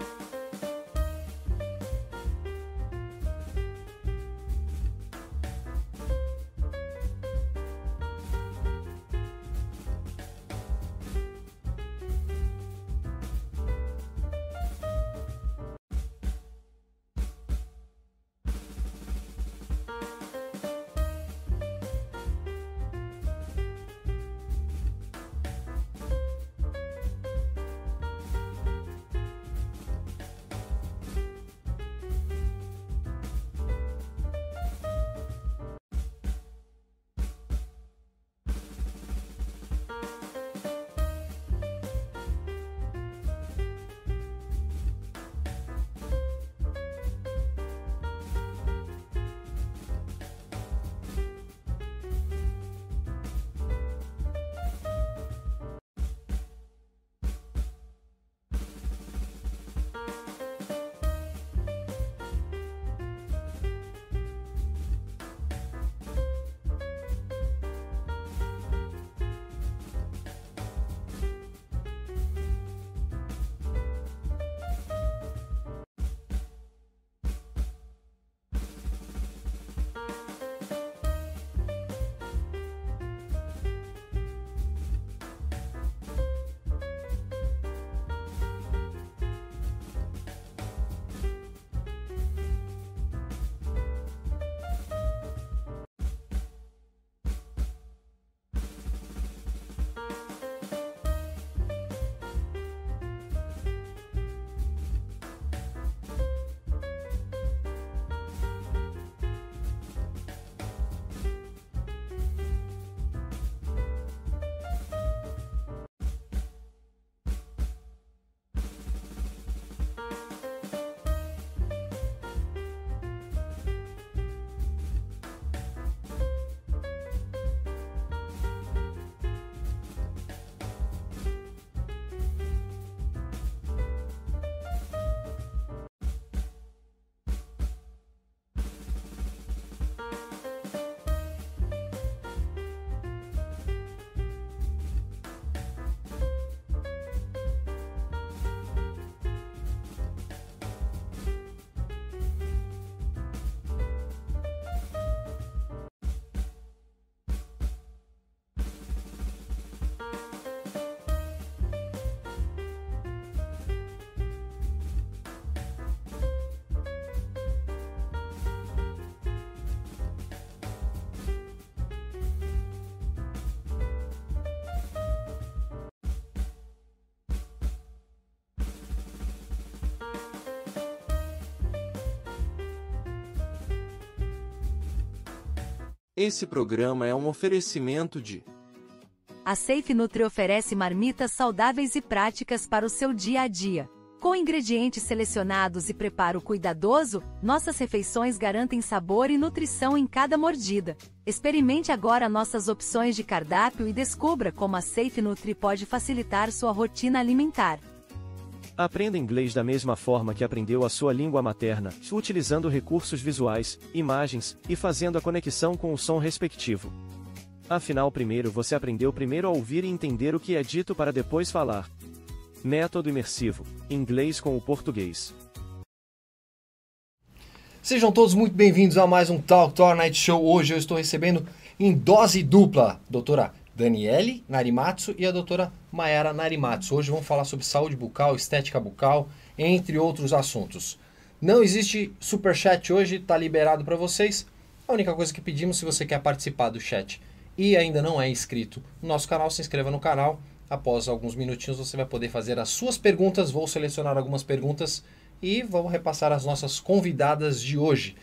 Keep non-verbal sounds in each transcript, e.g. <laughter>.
え? Esse programa é um oferecimento de A Safe Nutri oferece marmitas saudáveis e práticas para o seu dia a dia. Com ingredientes selecionados e preparo cuidadoso, nossas refeições garantem sabor e nutrição em cada mordida. Experimente agora nossas opções de cardápio e descubra como a Safe Nutri pode facilitar sua rotina alimentar. Aprenda inglês da mesma forma que aprendeu a sua língua materna, utilizando recursos visuais, imagens e fazendo a conexão com o som respectivo. Afinal, primeiro você aprendeu primeiro a ouvir e entender o que é dito para depois falar. Método imersivo: inglês com o português. Sejam todos muito bem-vindos a mais um Talk Tour Night Show. Hoje eu estou recebendo em dose dupla doutora Daniele Narimatsu e a doutora Mayara Narimatsu. Hoje vamos falar sobre saúde bucal, estética bucal, entre outros assuntos. Não existe super chat hoje, está liberado para vocês. A única coisa que pedimos, se você quer participar do chat e ainda não é inscrito no nosso canal, se inscreva no canal. Após alguns minutinhos você vai poder fazer as suas perguntas. Vou selecionar algumas perguntas e vou repassar as nossas convidadas de hoje.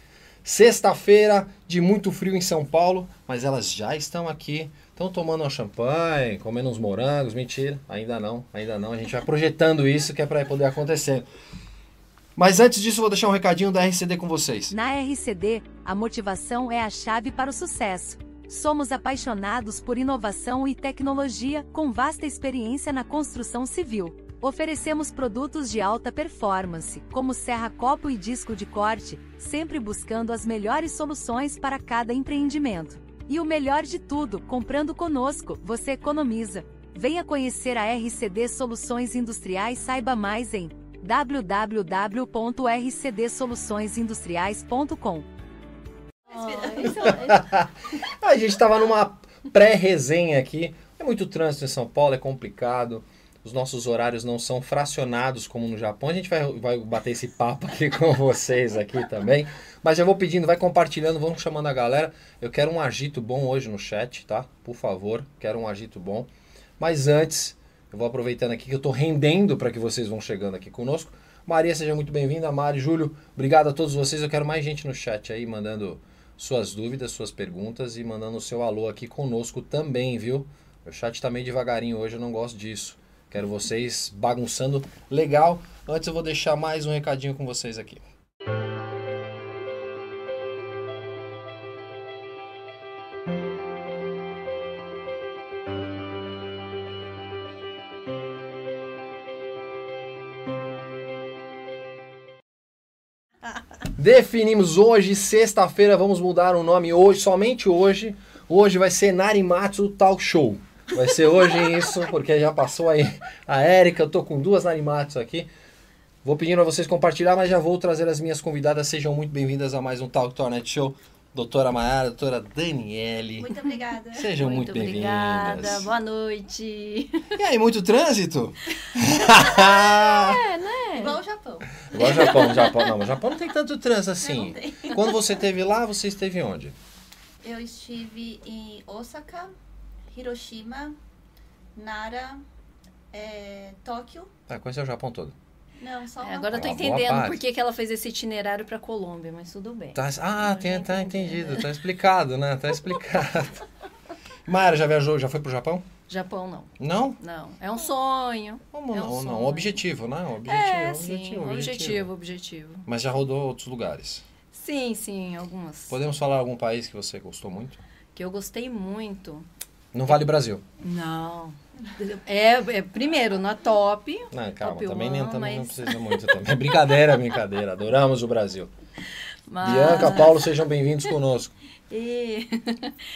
Sexta-feira de muito frio em São Paulo, mas elas já estão aqui Estão tomando uma champanhe, comendo uns morangos, mentira, ainda não, ainda não. A gente vai projetando isso que é para poder acontecer. Mas antes disso, vou deixar um recadinho da RCD com vocês. Na RCD, a motivação é a chave para o sucesso. Somos apaixonados por inovação e tecnologia, com vasta experiência na construção civil. Oferecemos produtos de alta performance, como serra-copo e disco de corte, sempre buscando as melhores soluções para cada empreendimento. E o melhor de tudo, comprando conosco, você economiza. Venha conhecer a RCD Soluções Industriais, saiba mais em www.rcdsoluçõesindustriais.com. <laughs> a gente estava numa pré-resenha aqui. É muito trânsito em São Paulo, é complicado. Os nossos horários não são fracionados como no Japão. A gente vai, vai bater esse papo aqui <laughs> com vocês aqui também. Mas já vou pedindo, vai compartilhando, vamos chamando a galera. Eu quero um agito bom hoje no chat, tá? Por favor, quero um agito bom. Mas antes, eu vou aproveitando aqui que eu estou rendendo para que vocês vão chegando aqui conosco. Maria, seja muito bem-vinda. Mari, Júlio, obrigado a todos vocês. Eu quero mais gente no chat aí, mandando suas dúvidas, suas perguntas e mandando o seu alô aqui conosco também, viu? O chat está meio devagarinho hoje, eu não gosto disso. Quero vocês bagunçando legal. Antes eu vou deixar mais um recadinho com vocês aqui. <laughs> Definimos hoje, sexta-feira, vamos mudar o nome hoje, somente hoje. Hoje vai ser Narimatsu Talk Show. Vai ser hoje isso, porque já passou aí a Érica, eu tô com duas Narimatsu aqui. Vou pedindo a vocês compartilhar, mas já vou trazer as minhas convidadas. Sejam muito bem-vindas a mais um Talk Tornet Show. Doutora Mayara, doutora Daniele. Muito obrigada. Sejam muito, muito bem-vindas. Obrigada, boa noite. E aí, muito trânsito? é, né? Igual o Japão. Igual o Japão, Japão. Não, o Japão não tem tanto trânsito assim. Quando você esteve lá, você esteve onde? Eu estive em Osaka, Hiroshima, Nara, é, Tóquio. Ah, conheceu o Japão todo. Não, só é, Agora eu tô entendendo por que, que ela fez esse itinerário pra Colômbia, mas tudo bem. Tá, ah, tem, tá entendido, tá explicado, né? Tá explicado. <laughs> Mayara já viajou, já foi pro Japão? Japão não. Não? Não. É um sonho. Como é um não? Sonho. Não, objetivo, né? Objetivo, é, objetivo, sim, objetivo, objetivo, objetivo. Mas já rodou outros lugares? Sim, sim, algumas. Podemos falar algum país que você gostou muito? Que eu gostei muito. Não vale Brasil. Não. É, é primeiro, na top. Não, calma, top também, nem, também mas... não precisa muito. Também. Brincadeira, brincadeira. Adoramos o Brasil. Mas... Bianca, Paulo, sejam bem-vindos conosco. E...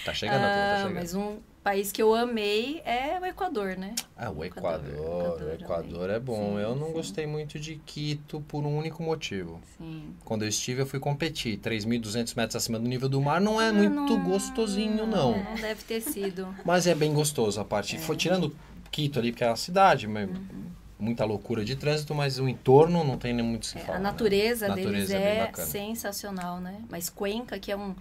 Tá chegando, ah, tá chegando. Mas um país que eu amei é o Equador, né? Ah, o Equador. Equador, o Equador é bom. Sim, eu não sim. gostei muito de Quito por um único motivo. Sim. Quando eu estive, eu fui competir. 3.200 metros acima do nível do mar não é ah, muito não, gostosinho, não. Não deve ter sido. <laughs> Mas é bem gostoso a parte. É. Foi tirando Quito ali, porque é a cidade, mas... Uhum muita loucura de trânsito, mas o entorno não tem nem muito se é, falar. A natureza, né? deles natureza é, é sensacional, né? Mas Cuenca, que é um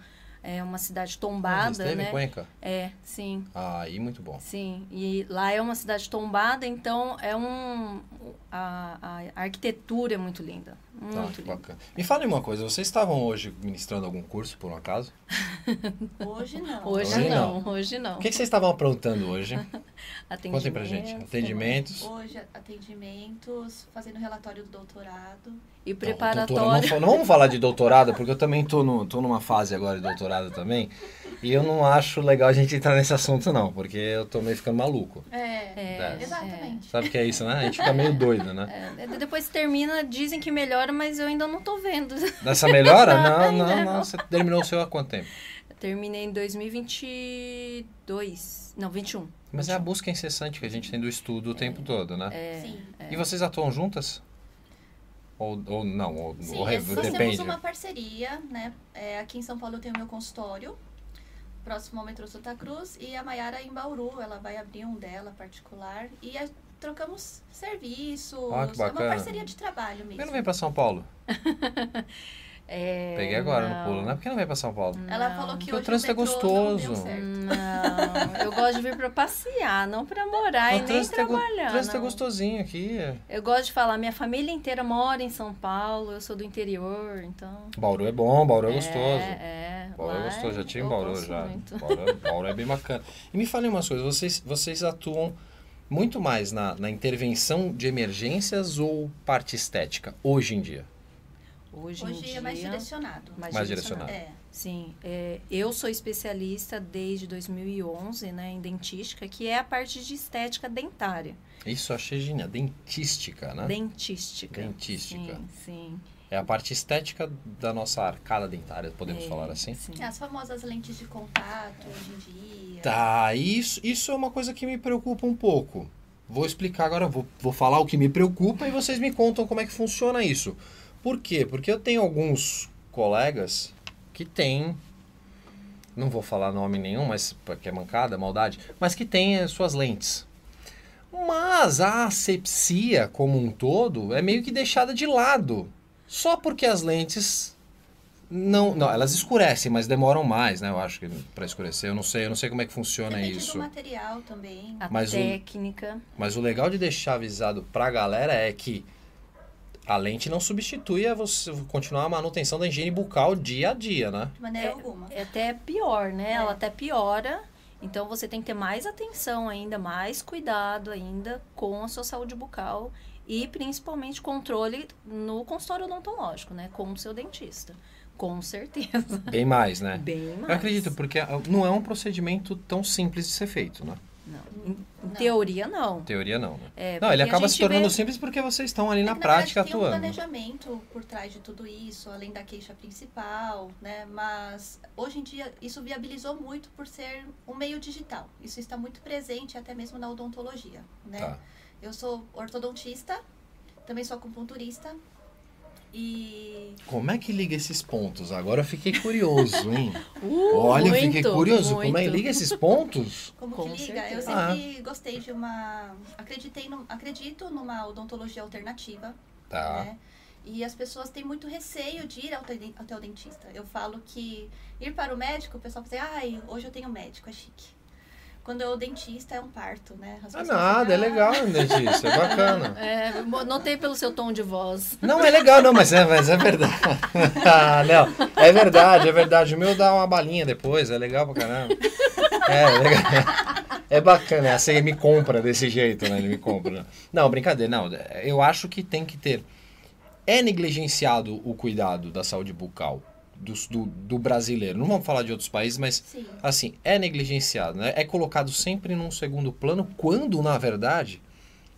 é uma cidade Ah, tombada, você esteve né? em Cuenca? É, sim. Ah, aí muito bom. Sim, e lá é uma cidade tombada, então é um. A, a arquitetura é muito linda. Tá, Muito que linda. bacana. Me fale uma coisa, vocês estavam hoje ministrando algum curso, por um acaso? Hoje não. Hoje, Hoje não, hoje não. O que, que vocês estavam aprontando hoje? <laughs> <laughs> Contem pra gente. Atendimentos. Hoje, atendimentos, fazendo relatório do doutorado. E Não, doutora, não, preparatório. não vamos falar de doutorado, porque eu também tô, no, tô numa fase agora de doutorado também. E eu não acho legal a gente entrar nesse assunto, não, porque eu tô meio ficando maluco. É, É, exatamente. Sabe o que é isso, né? A gente fica meio doido, né? É, depois termina, dizem que melhora, mas eu ainda não tô vendo. Dessa melhora? <laughs> Não, não. não. Você terminou o seu há quanto tempo? Eu Terminei em 2022. Não, 21. Mas é a busca incessante que a gente tem do estudo o tempo todo, né? Sim. E vocês atuam juntas? Ou, ou não? Ou, Sim, ou nós temos depende? uma parceria, né? É, aqui em São Paulo eu tenho meu consultório, próximo ao metrô Santa Cruz, e a Maiara em Bauru, ela vai abrir um dela particular e a- trocamos serviços. Ah, que é uma bacana. parceria de trabalho mesmo. não vem pra São Paulo? <laughs> É, Peguei agora não. no pulo, né? Por que não vem pra São Paulo? Ela Não. falou que Porque o hoje trânsito é metrô gostoso. Não. Não, <laughs> eu gosto de vir pra passear, não pra morar e o nem trânsito, é, go- trabalhar. o trânsito é não. gostosinho aqui. Eu gosto de falar, minha família inteira mora em São Paulo, eu sou do interior, então. Bauru é bom, Bauru é gostoso. É, é. Bauru é gostoso, já tinha em Bauru já. Bauru, Bauru é bem bacana. E me falem umas coisas, vocês, vocês atuam muito mais na, na intervenção de emergências ou parte estética, hoje em dia? Hoje, em Hoje dia, é mais direcionado. mais Mais direcionado. É. Sim, é, eu sou especialista desde 2011 né, em dentística, que é a parte de estética dentária. Isso achei genial. Dentística, né? Dentística. Dentística. Sim, sim. É a parte estética da nossa arcada dentária, podemos É, falar assim? sim. As famosas lentes de contato hoje em dia. Tá, isso, isso é uma coisa que me preocupa um pouco. Vou explicar agora, vou, vou falar o que me preocupa e vocês me contam como é que funciona isso. Por quê? Porque eu tenho alguns colegas que têm, não vou falar nome nenhum, mas porque é mancada, maldade, mas que têm as suas lentes. Mas a asepsia como um todo é meio que deixada de lado. Só porque as lentes não, não, elas escurecem, mas demoram mais, né? Eu acho que para escurecer, eu não sei, eu não sei como é que funciona Depende isso. do material também. A Mas o- técnica. Mas o legal de deixar avisado pra galera é que a lente não substitui a você continuar a manutenção da higiene bucal dia a dia, né? De maneira alguma. É até pior, né? É. Ela até piora. Então você tem que ter mais atenção ainda, mais cuidado ainda com a sua saúde bucal e principalmente controle no consultório odontológico, né? Com o seu dentista. Com certeza. Bem mais, né? Bem mais. Eu acredito, porque não é um procedimento tão simples de ser feito, né? Não. Teoria, não. Teoria não, né? É, Não, ele acaba se tornando vê- simples porque vocês estão ali É na que, prática verdade, Tem um atuando. planejamento por trás de tudo isso, além da queixa principal, né? Mas hoje em dia isso viabilizou muito por ser um meio digital. Isso está muito presente até mesmo na odontologia, né? Tá. Eu sou ortodontista, também sou acupunturista e Como é que liga esses pontos? Agora eu fiquei curioso, <laughs> hein? Uh, Olha, eu fiquei muito, curioso. Como é que muito. liga esses pontos? como Com que liga? Eu certeza. sempre gostei de uma, acreditei, num- acredito numa odontologia alternativa, Tá. né? E as pessoas têm muito receio de ir ao até o dentista. Eu falo que ir para o médico, o pessoal fala assim, ai, hoje eu tenho médico, é chique. Quando é o dentista é um parto, né? As Ah, nada, é "Ah, legal, dentista, é bacana. <laughs> É, notei pelo seu tom de voz. Não, é legal, não, mas é, mas é verdade. <laughs> ah, não, é verdade, é verdade. O meu dá uma balinha depois, é legal pra caramba. É, é legal. É bacana, assim, ele me compra desse jeito, né? Ele me compra. Não, brincadeira, não. Eu acho que tem que ter. É negligenciado o cuidado da saúde bucal do, do, do brasileiro. Não vamos falar de outros países, mas Sim. assim, é negligenciado, né? É colocado sempre num segundo plano, quando, na verdade,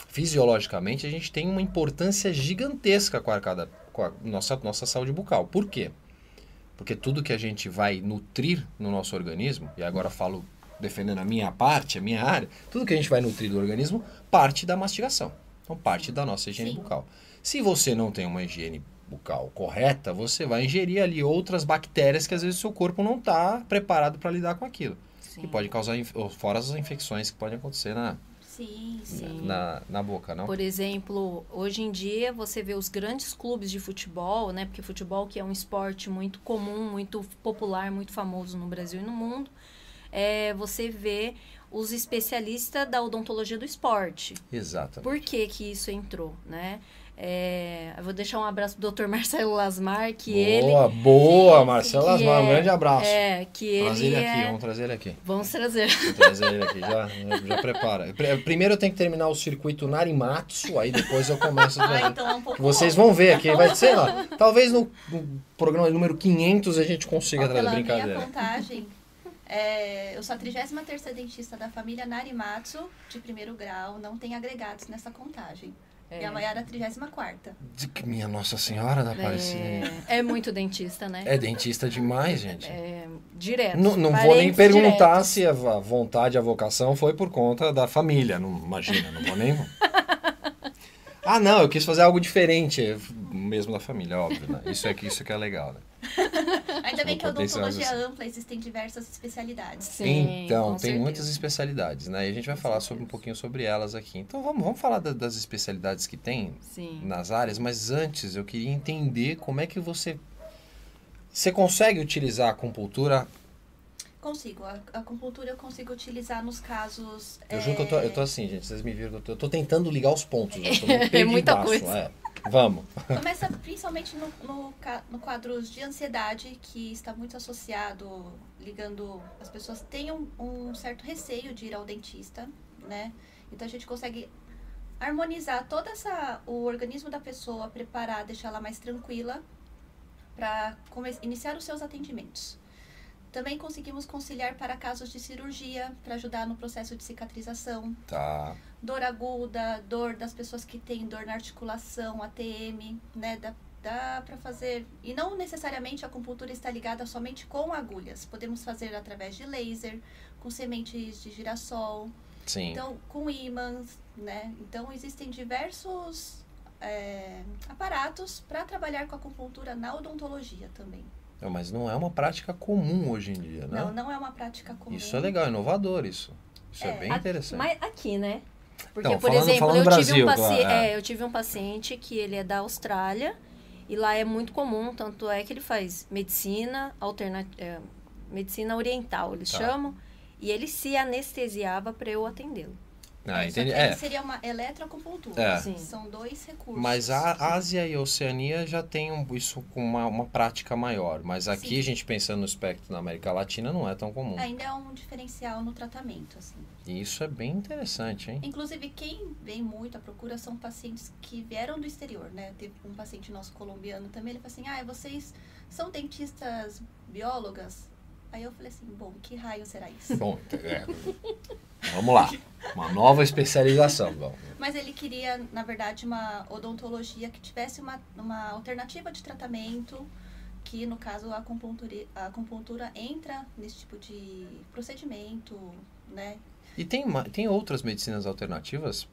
fisiologicamente, a gente tem uma importância gigantesca com a, arcada, com a nossa, nossa saúde bucal. Por quê? Porque tudo que a gente vai nutrir no nosso organismo, e agora falo defendendo a minha parte, a minha área, tudo que a gente vai nutrir do organismo parte da mastigação. Então, parte da nossa higiene Sim. bucal. Se você não tem uma higiene bucal correta, você vai ingerir ali outras bactérias que às vezes o seu corpo não está preparado para lidar com aquilo. Sim. Que pode causar, fora as infecções que podem acontecer na, Sim, sim. na, na boca, não? Por exemplo, hoje em dia você vê os grandes clubes de futebol, né? Porque futebol que é um esporte muito comum, muito popular, muito famoso no Brasil e no mundo. É, você vê os especialistas da odontologia do esporte. Exatamente. Por que que isso entrou, né? É, eu vou deixar um abraço pro Dr. Marcelo Lasmar, que ele... boa, boa, Marcelo que Asmar, um é- grande abraço. É, que Trazer ele ele aqui, é... vamos trazer ele aqui. Vamos trazer. Vou trazer ele aqui, já, já prepara. Pr- Primeiro eu tenho que terminar o circuito Narimatsu, aí depois eu começo a <laughs> Ah, então é um pouco Vocês vão ver aqui, vai ser lá. Talvez no, no programa número 500 a gente consiga Ó, trazer pela minha brincadeira. contagem, é, eu sou a 33 dentista da família Narimatsu, de primeiro grau, não tem agregados nessa contagem. E a Maiara, a 34 De- Minha Nossa Senhora da Aparecida. É, é muito dentista, né? É dentista demais, gente. É, direto. Não, não vou nem perguntar diretos. se a vontade, a vocação foi por conta da família. Não, imagina, não vou nem. <laughs> Ah, não, eu quis fazer algo diferente, mesmo da família, óbvio. Né? Isso, é, que- isso que é legal, né? <laughs> Ainda bem que a odontologia ampla existem diversas especialidades. Sim, então, com tem certeza. muitas especialidades, né? E a gente vai falar sobre um pouquinho sobre elas aqui. Então, vamos, vamos falar da- das especialidades que tem Sim. nas áreas, mas antes eu queria entender como é que você. Você consegue utilizar a acupuntura Consigo. A acupuntura eu consigo utilizar nos casos. Eu juro que eu tô, eu tô é, assim, gente. Vocês me viram que eu tô, eu tô tentando ligar os pontos. Eu tô <laughs> É muita coisa. é. Vamos. Começa principalmente no, no, no quadros de ansiedade, que está muito associado, ligando. As pessoas têm um, um certo receio de ir ao dentista, né? Então a gente consegue harmonizar toda essa. o organismo da pessoa, preparar, deixar ela mais tranquila para iniciar os seus atendimentos. Também conseguimos conciliar para casos de cirurgia, para ajudar no processo de cicatrização Tá. Dor aguda, dor das pessoas que têm dor na articulação, ATM, né? Dá, dá para fazer. E não necessariamente a acupuntura está ligada somente com agulhas. Podemos fazer através de laser, com sementes de girassol, Sim. então com ímãs, né? Então existem diversos é, aparatos para trabalhar com a acupuntura na odontologia também. Não, mas não é uma prática comum hoje em dia, né? Não, não é uma prática comum. Isso é legal, inovador isso. Isso é, É, bem A- interessante. Mas aqui, né? Porque, Não, por falando- exemplo, falando eu, Brasil, tive um paci- claro, é. é, eu tive um paciente que ele é da Austrália e lá é muito comum, tanto é que ele faz medicina alternativa, medicina oriental, eles Tá. chamam, e ele se anestesiava para eu atendê-lo. Ah, entendi. É, seria uma eletroacupuntura. É. São dois recursos. mas a Ásia e a Oceania já tem um- isso com uma, uma prática maior. Mas aqui, Sim. a gente pensando no espectro na América Latina, não é tão comum. Ainda é um diferencial no tratamento, assim. E isso é bem interessante, hein? Inclusive, quem vem muito à procura são pacientes que vieram do exterior, né? Teve um paciente nosso colombiano também, ele falou assim, ah, vocês são dentistas biólogas? Aí eu falei assim, bom, que raio será isso? Bom, é, vamos lá. Uma nova especialização. Bom, Mas ele queria, na verdade, uma odontologia que tivesse uma, uma alternativa de tratamento, que no caso a acupuntura, a acupuntura entra nesse tipo de procedimento, né? E tem, tem outras medicinas alternativas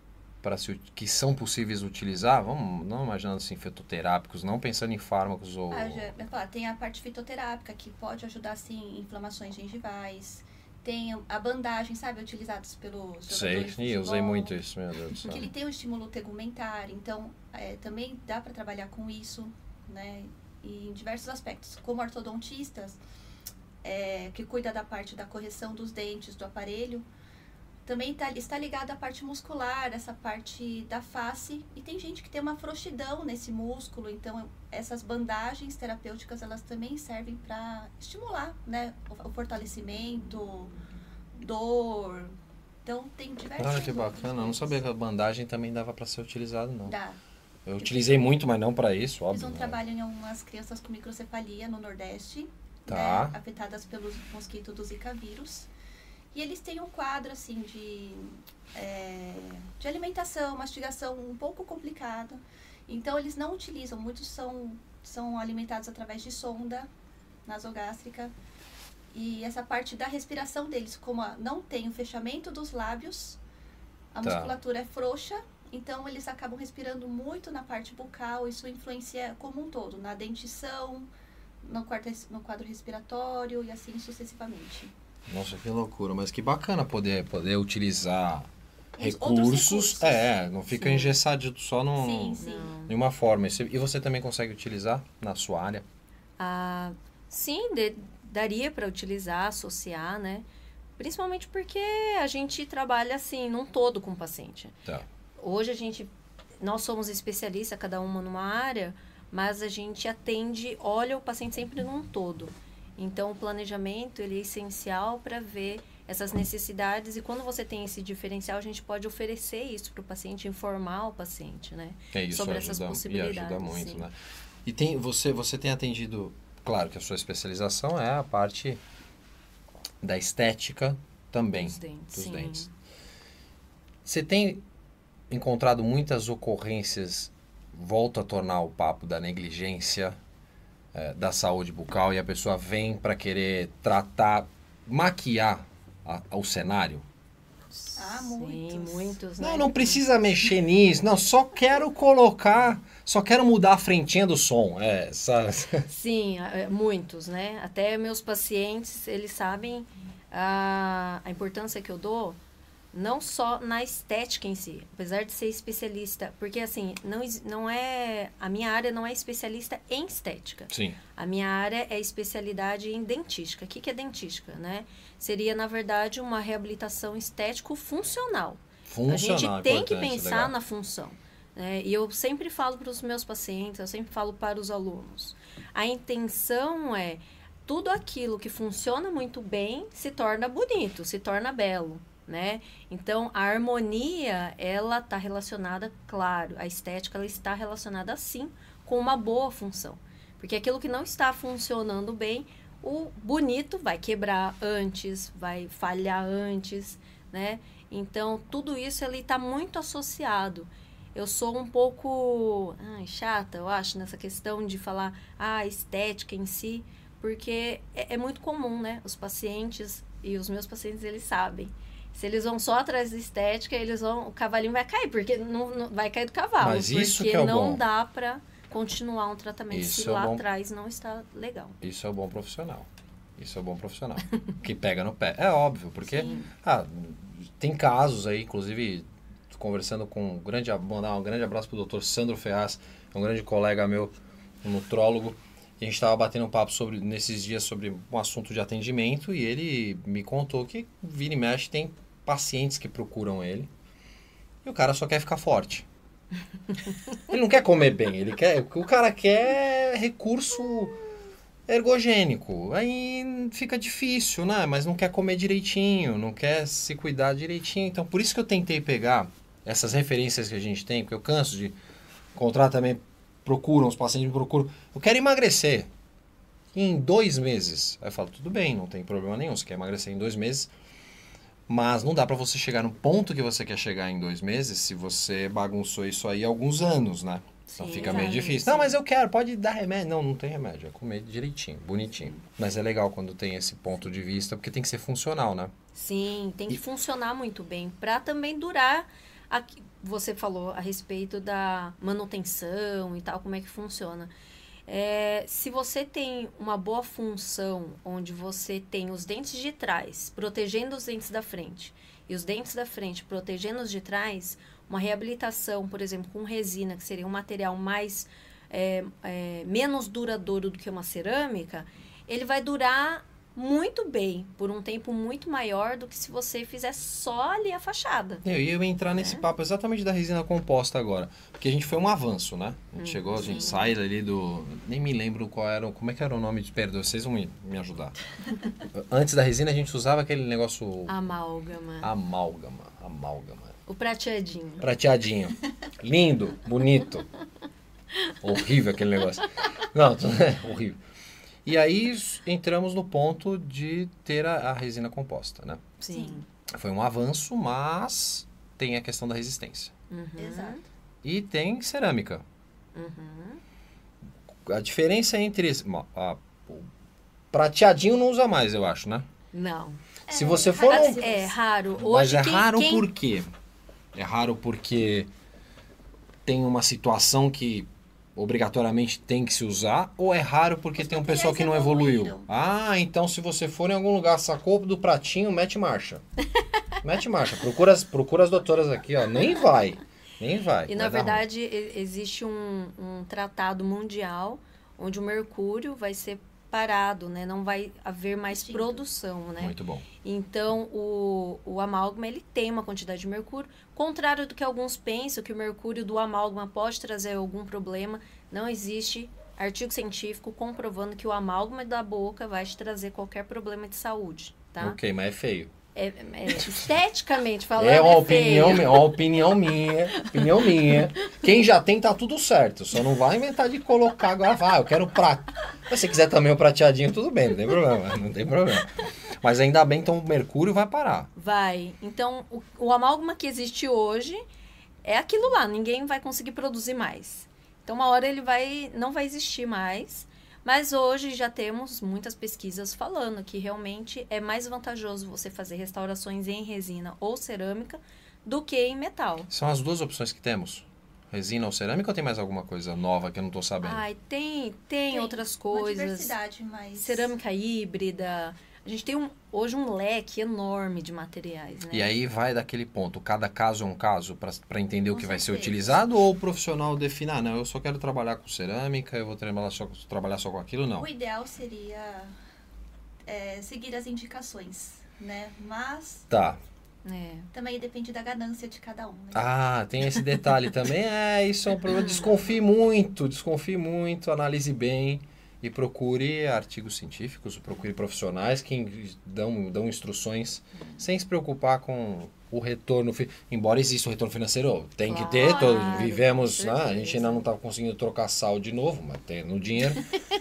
para se, que são possíveis utilizar? Vamos, não imaginando assim, fitoterápicos, não pensando em fármacos ou... Ah, já falar, tem a parte fitoterápica que pode ajudar sim em inflamações gengivais. Tem a bandagem, sabe, utilizados pelos Sei, eu usei muito isso, meu Deus do céu. Que ele tem um estímulo tegumentar, então é, também dá para trabalhar com isso, né? Em diversos aspectos. Como ortodontistas, é, que cuida da parte da correção dos dentes, do aparelho, também tá, está ligado à parte muscular, essa parte da face. E tem gente que tem uma frouxidão nesse músculo, então essas bandagens terapêuticas elas também servem para estimular, né, o, o fortalecimento, dor. Então tem diversos. Olha que bacana, eu não sabia que a bandagem também dava para ser utilizada, não. Dá. Eu utilizei muito, mas não para isso, Fiz óbvio. um né? trabalho em algumas crianças com microcefalia no Nordeste, Tá. né, afetadas pelos mosquitos do Zika vírus. E eles têm um quadro assim de, é, de alimentação, mastigação um pouco complicado. Então eles não utilizam, muitos são, são alimentados através de sonda nasogástrica. E essa parte da respiração deles, como a- não tem o fechamento dos lábios, a Tá. musculatura é frouxa, então eles acabam respirando muito na parte bucal, isso influencia como um todo, na dentição, no, quarto, no quadro respiratório e assim sucessivamente. Nossa, que loucura, mas que bacana poder, poder utilizar outros recursos. É, não fica Sim. engessado só num, Sim, sim. em uma forma. E você- E você também consegue utilizar na sua área? Ah, sim, de- daria para utilizar, associar, né? Principalmente porque a gente trabalha assim, num todo com o paciente. Tá. Hoje a gente, nós somos especialistas, cada uma numa área, mas a gente atende, olha o paciente sempre num todo. Então, o planejamento ele é essencial para ver essas necessidades e quando você tem esse diferencial, a gente pode oferecer isso para o paciente, informar o paciente, né? É isso Sobre ajuda, essas e ajuda possibilidades, muito, sim. né? E tem, você, você tem atendido, claro que a sua especialização é a parte da estética também, Dos dentes, dos sim. dentes. Você tem encontrado muitas ocorrências, volto a tornar o papo da negligência eh, da saúde bucal e a pessoa vem para querer tratar, maquiar a- o cenário? Ah, Sim, muitos. muitos, Não, né? não precisa mexer nisso. Não, só quero colocar. Só quero mudar a frentinha do som. É, sabe? <laughs> Sim, é, muitos, né? Até meus pacientes, eles sabem a, a importância que eu dou, não só na estética em si, apesar de ser especialista, porque assim, não, não é, a minha área não é especialista em estética. Sim. A minha área é especialidade em dentística. O que, que é dentística, né? Seria, na verdade, uma reabilitação estético-funcional. Funcional. A gente tem que pensar legal. na função. né? E eu sempre falo para os meus pacientes, eu sempre falo para os alunos. A intenção é tudo aquilo que funciona muito bem se torna bonito, se torna belo, né? Então a harmonia ela está relacionada, claro, a estética ela está relacionada sim com uma boa função, porque aquilo que não está funcionando bem, o bonito vai quebrar antes, vai falhar antes, né? Então, tudo isso ele está muito associado. Eu sou um pouco chata, eu acho, nessa questão de falar ah, a estética em si, porque é, é muito comum, né? Os pacientes e os meus pacientes, eles sabem. Se eles vão só atrás da estética, eles vão, o cavalinho vai cair, porque não, não- vai cair do cavalo. Mas isso porque que é o não bom. dá para continuar um tratamento Isso se é lá bom. atrás não está legal. Isso é o bom profissional. Isso é o bom profissional. <laughs> que pega no pé. É óbvio, porque ah, tem casos aí, inclusive, conversando com um grande, mandar um grande abraço pro doutor Sandro Ferraz, um grande colega meu, um nutrólogo. E a gente estava batendo um papo sobre, nesses dias sobre um assunto de atendimento e ele me contou que vira e mexe tem pacientes que procuram ele e o cara só quer ficar forte. <laughs> Ele não quer comer bem, ele quer, o cara quer recurso ergogênico. Aí fica difícil, né? Mas não quer comer direitinho, não quer se cuidar direitinho. Então, por isso que eu tentei pegar essas referências que a gente tem, porque eu canso de encontrar também, procuram, os pacientes me procuram. Eu quero emagrecer em dois meses. Aí eu falo, tudo bem, não tem problema nenhum, você quer emagrecer em dois meses. Mas não dá pra você chegar no ponto que você quer chegar em dois meses se você bagunçou isso aí há alguns anos, né? Então Sim, fica meio difícil. sim. Não, mas eu quero, pode dar remédio. Não, não tem remédio. É comer direitinho, bonitinho. Mas é legal quando tem esse ponto de vista, porque tem que ser funcional, né? Sim, tem que E- funcionar muito bem para também durar. Aqui, você falou a respeito da manutenção e tal, como é que funciona. É, se você tem uma boa função, onde você tem os dentes de trás protegendo os dentes da frente e os dentes da frente protegendo os de trás, uma reabilitação, por exemplo, com resina, que seria um material mais é, é, menos duradouro do que uma cerâmica, ele vai durar muito bem, por um tempo muito maior do que se você fizer só ali a fachada. Eu ia entrar nesse papo exatamente da resina composta agora. Porque a gente foi um avanço, né? A gente Hum, chegou, a gente sai ali do. Nem me lembro qual era. Como é que era o nome de. Perdão, vocês vão me, me ajudar. <laughs> Antes da resina a gente usava aquele negócio. Amálgama. Amálgama. Amálgama. O prateadinho. Prateadinho. Lindo, bonito. <laughs> Horrível aquele negócio. Não, é <laughs> horrível. E aí entramos no ponto de ter a, a resina composta, né? Sim. Foi um avanço, mas tem a questão da resistência. Uhum. Exato. E tem cerâmica. Uhum. A diferença entre. mo- a- o prateadinho não usa mais, eu acho, né? Não. Se você for. Assim, num- É raro. Mas Hoje é quem- raro quem- por quê? É raro porque tem uma situação que obrigatoriamente tem que se usar ou é raro porque Os tem um pessoal que não materiais evoluiu? evoluíram. Ah, então se você for em algum lugar, sacou do pratinho, mete marcha. <laughs> mete marcha. Procura as, procura as doutoras aqui, ó. Nem vai. Nem vai. E vai na verdade existe um, um tratado mundial onde o mercúrio vai ser parado, né? Não vai haver mais Extinto. produção, né? Muito bom. Então o, o amálgama ele tem uma quantidade de mercúrio, contrário do que alguns pensam que o mercúrio do amálgama pode trazer algum problema, não existe artigo científico comprovando que o amálgama da boca vai te trazer qualquer problema de saúde, tá? Ok, mas é feio. É, é, esteticamente falando, É uma é opinião, feio. uma opinião minha, opinião minha. Quem já tem tá tudo certo. Só não vai inventar de colocar agora. Ah, eu quero prato. Se você quiser também o prateadinho, tudo bem, não tem problema, não tem problema. Mas ainda bem, então o mercúrio vai parar. Vai. Então, o, o amálgama que existe hoje é aquilo lá, ninguém vai conseguir produzir mais. Então, uma hora ele vai não vai existir mais. Mas hoje já temos muitas pesquisas falando que realmente é mais vantajoso você fazer restaurações em resina ou cerâmica do que em metal. São as duas opções que temos. Resina ou cerâmica ou tem mais alguma coisa nova que eu não tô sabendo? Ai, tem, tem, Tem outras Uma coisas. diversidade, mas... Cerâmica híbrida. A gente tem um, hoje um leque enorme de materiais, né? E aí vai daquele ponto, cada caso é um caso para entender o Com que vai ser certeza. utilizado ou o profissional define, ah, não, eu só quero trabalhar com cerâmica, eu vou trabalhar só, trabalhar só com aquilo, não. O ideal seria é, seguir as indicações, né? Mas Tá. É. também depende da ganância de cada um, né? Ah, tem esse detalhe também. É, isso é um problema. <laughs> Desconfie muito, desconfie muito, analise bem e procure artigos científicos, procure profissionais que dão, dão instruções sem se preocupar com o retorno. Embora exista o retorno financeiro, tem que ter. todo- Claro, vivemos, né, a gente ainda não está conseguindo trocar sal de novo, mas tem no dinheiro.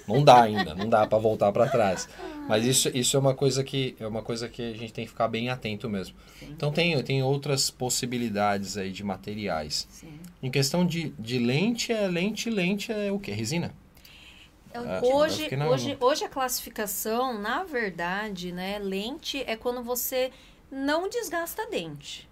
Não dá ainda, não dá para voltar para trás. Mas isso, isso é uma coisa que é uma coisa que a gente tem que ficar bem atento mesmo. Sim. Então tem, tem outras possibilidades aí de materiais. Sim. Em questão de, de lente, é lente, lente é o quê? Resina? É o Ah, Hoje, hoje, hoje a classificação, na verdade, né, lente é quando você não desgasta dente.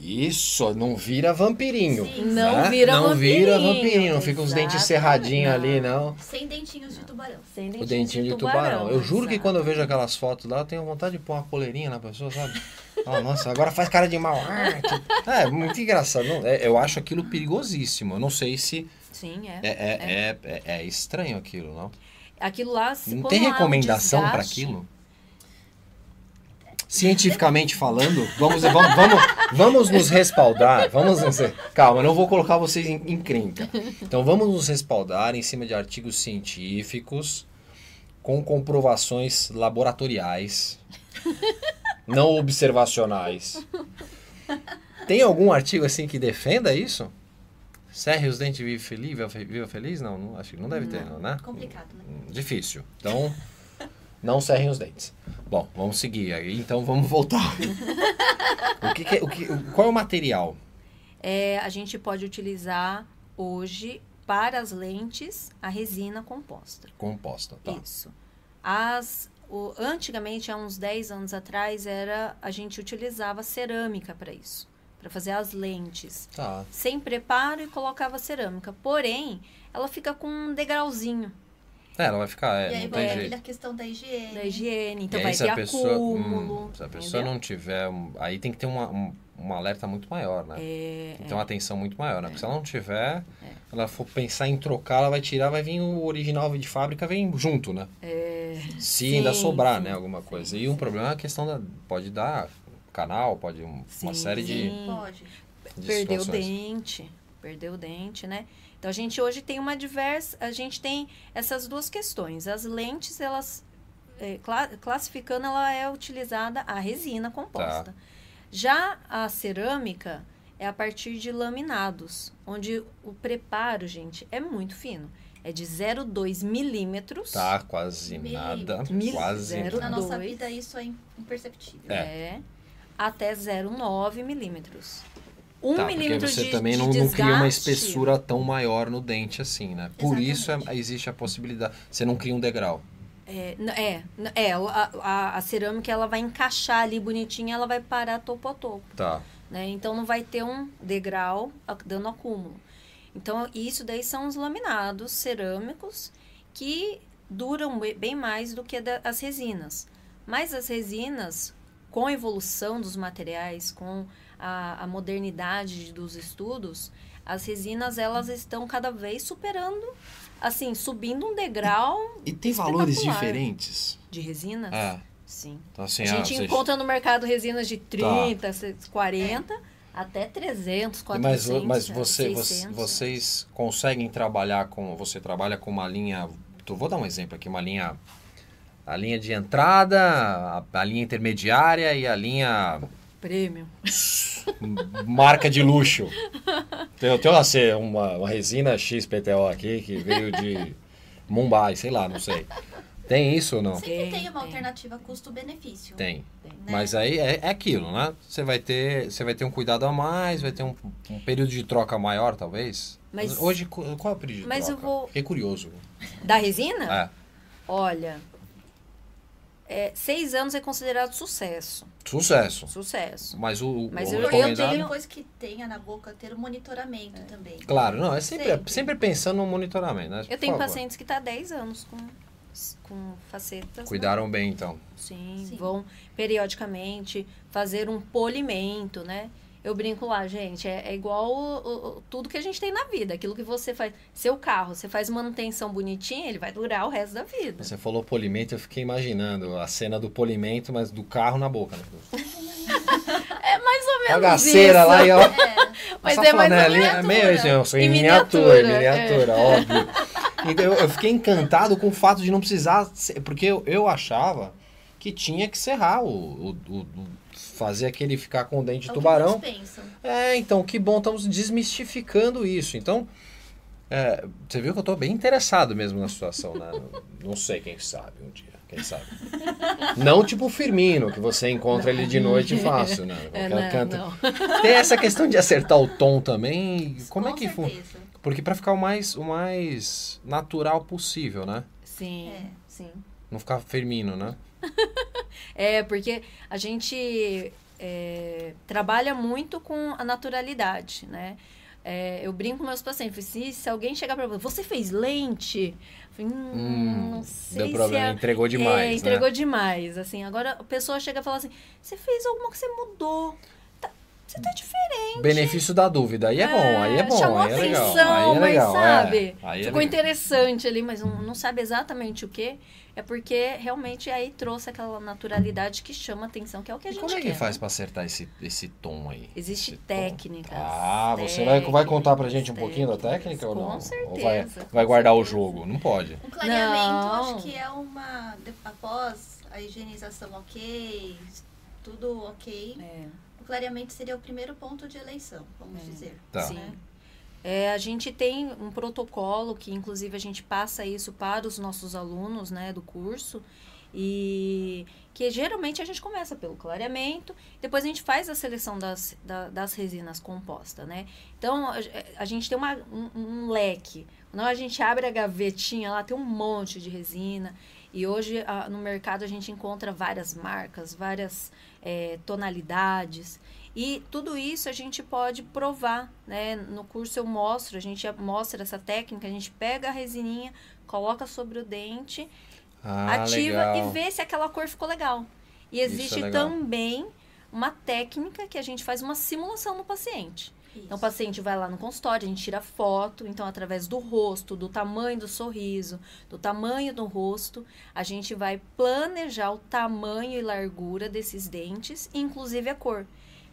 Isso, não vira vampirinho. Sim. Não né? vira Não vira vampirinho, vampirinho, não fica uns dentes cerradinhos ali, não. Sem dentinhos de tubarão. Sem O dentinhos dentinho de tubarão. Eu juro que quando eu vejo aquelas fotos lá, eu tenho vontade de pôr uma coleirinha na pessoa, sabe? <laughs> Ah, nossa, agora faz cara de mal. Ah, que- É, muito engraçado. Não, é, eu acho aquilo perigosíssimo. Eu não sei se Sim, é. é, é, é, é, é estranho aquilo, não? Aquilo lá, se Não tem um recomendação para aquilo? Cientificamente falando, vamos, vamos, vamos, vamos nos respaldar. Vamos nos, calma, não vou colocar vocês em, crenca. Então vamos nos respaldar em cima de artigos científicos com comprovações laboratoriais, não observacionais. Tem algum artigo assim que defenda isso? Serre os dentes e vive feliz, viva fe- viva feliz? Não, não acho que não deve ter, não, né? Complicado, né? Hum, Difícil. Então, <laughs> não serrem os dentes. Bom, vamos seguir aí. Então, vamos voltar. o que que é- o que, qual é o material? É, a gente pode utilizar hoje para as lentes a resina composta. Composta, tá? Isso. As, o, antigamente, há uns 10 anos atrás, era a gente utilizava cerâmica para isso, para fazer as lentes. Tá. Sem preparo e colocava cerâmica. Porém, ela fica com um degrauzinho É, ela vai ficar, é, e aí vai jeito. a questão da higiene. da higiene. Então e aí, vai se ter a pessoa, acúmulo. hum, se a pessoa entendeu? não tiver, aí tem que ter uma, um, um alerta muito maior, né? É, Tem que ter uma atenção muito maior, né? Porque se ela não tiver, É. ela for pensar em trocar, ela vai tirar, vai vir o original de fábrica, vem junto, né? Se ainda Sim, sobrar, sim, né, alguma sim, coisa. E um problema é a questão da, pode dar canal, pode um- uma Sim, série de, sim. Pode. de perdeu o dente, perdeu o dente, né? Então a gente hoje tem uma diversa, a gente tem essas duas questões. As lentes, elas é, cla- classificando, ela é utilizada a resina composta. Tá. Já a cerâmica é a partir de laminados, onde o preparo, gente, é muito fino. É de 0,2 milímetros. Tá, quase nada. Mil- Quase zero. Na nada. nossa Dois. vida isso é imperceptível. É. É. Até 0,9 milímetros. Um Tá, porque milímetro você de, também de não, não cria uma espessura tão maior no dente assim, né? Por isso é- Exatamente. existe a possibilidade. Você não cria um degrau. É, é, é a, a, a cerâmica ela vai encaixar ali bonitinha, ela vai parar topo a topo, Tá. né? Então não vai ter um degrau dando acúmulo. Então, isso daí são os laminados cerâmicos que duram be- bem mais do que as resinas. Mas as resinas, com a evolução dos materiais, com a, a modernidade dos estudos, as resinas elas estão cada vez superando, assim, subindo um degrau E tem valores diferentes? de resinas. É. Sim. Então, assim, A ah, gente vocês- encontra no mercado resinas de 30, 40, até 300, 400, Mas, mas você, você- 600. vocês conseguem trabalhar com. Você trabalha com uma linha. Vou dar um exemplo aqui, uma linha. A linha de entrada, a, a linha intermediária e a linha Prêmio. <laughs> marca de luxo. Tem uma, C- uma, uma resina XPTO aqui que veio de Mumbai, sei lá, não sei. Tem isso ou não? Sempre Tem, tem uma tem. alternativa custo-benefício. Tem. Tem. né? Mas aí é, é aquilo, né? Você vai ter, você vai ter um cuidado a mais, vai ter um, um período de troca maior, talvez. Mas- hoje qu- qual é o período de Mas eu troca? vou- Fiquei curioso. Da resina? É, Olha, é, seis anos é considerado sucesso. sucesso. Sucesso. Mas o, Mas o eu- eu recomendado. tenho- Depois que tenha na boca, ter o monitoramento também. Claro, não, é sempre, Sempre. sempre pensando no monitoramento, né? Eu Por tenho favor. pacientes que tá 10 anos com, com facetas. né? Cuidaram bem, então. Sim, Sim. vão periodicamente fazer um polimento, né? Eu brinco lá, gente, é, é igual o- o- tudo que a gente tem na vida. Aquilo que você faz. Seu carro, você faz manutenção bonitinha, ele vai durar o resto da vida. Você falou polimento, eu fiquei imaginando a cena do polimento, mas do carro na boca, né? <laughs> É mais ou menos Bagaceira isso. lá e ó. Mas essa é mais ou flanelinha é meio assim, eu sou em miniatura, em miniatura, miniatura, óbvio. Então eu, eu fiquei encantado com o fato de não precisar, ser- porque eu, eu achava que tinha que serrar o- o- o- fazer aquele ficar com o dente de É tubarão. É, então, que bom, estamos desmistificando isso. Então, é, você viu que eu tô bem interessado mesmo na situação, né? <laughs> Não sei, quem sabe um dia, quem sabe. Não tipo o Firmino, que você encontra ele de noite fácil, né? <laughs> É, não, canto. não. Tem essa questão de acertar o tom também. Como Com é que funciona? certeza. Porque para ficar o mais, o mais natural possível, né? Sim, É. sim. Não ficar Firmino, né? <laughs> É, porque a gente é, trabalha muito com a naturalidade, né? É, eu brinco com meus pacientes, se, se alguém chegar pra você, você fez lente? Falei, hum, Hum, não sei Deu se problema, é... entregou demais, é, entregou né? demais, assim. Agora a pessoa chega e fala assim, você fez alguma que você mudou. Tá- você tá diferente. Benefício da dúvida. Aí é bom, aí é bom, chamou aí é legal. atenção, aí é legal, mas sabe? é. É Ficou legal. interessante ali, mas não, não sabe exatamente o que. É porque realmente aí trouxe aquela naturalidade que chama atenção, que é o que a E gente como é que quer, faz né? pra acertar esse, esse tom aí? Existe tom? técnicas. Ah, você vai, vai contar pra gente um pouquinho da técnica ou não? Com Ou certeza. vai, com vai guardar o certeza. jogo? Não pode. Um clareamento, Não. acho que é uma. de- Após a higienização ok, tudo ok. É, O clareamento seria o primeiro ponto de eleição, vamos É. dizer. Tá. Sim. né? É, a gente tem um protocolo que, inclusive, a gente passa isso para os nossos alunos né, do curso. E que geralmente a gente começa pelo clareamento, depois a gente faz a seleção das, da- das resinas compostas, né? Então, a, a gente tem uma, um, um leque. Quando a gente abre a gavetinha, lá tem um monte de resina. E hoje, a- no mercado, a gente encontra várias marcas, várias eh, tonalidades. E tudo isso a gente pode provar, né? No curso eu mostro, a gente mostra essa técnica, a gente pega a resininha, coloca sobre o dente, Ah, ativa legal. e vê se aquela cor ficou legal. E Isso é existe legal. também uma técnica que a gente faz uma simulação no paciente. Então, o Isso. paciente vai lá no consultório, a gente tira foto, então, através do rosto, do tamanho do sorriso, do tamanho do rosto, a gente vai planejar o tamanho e largura desses dentes, inclusive a cor.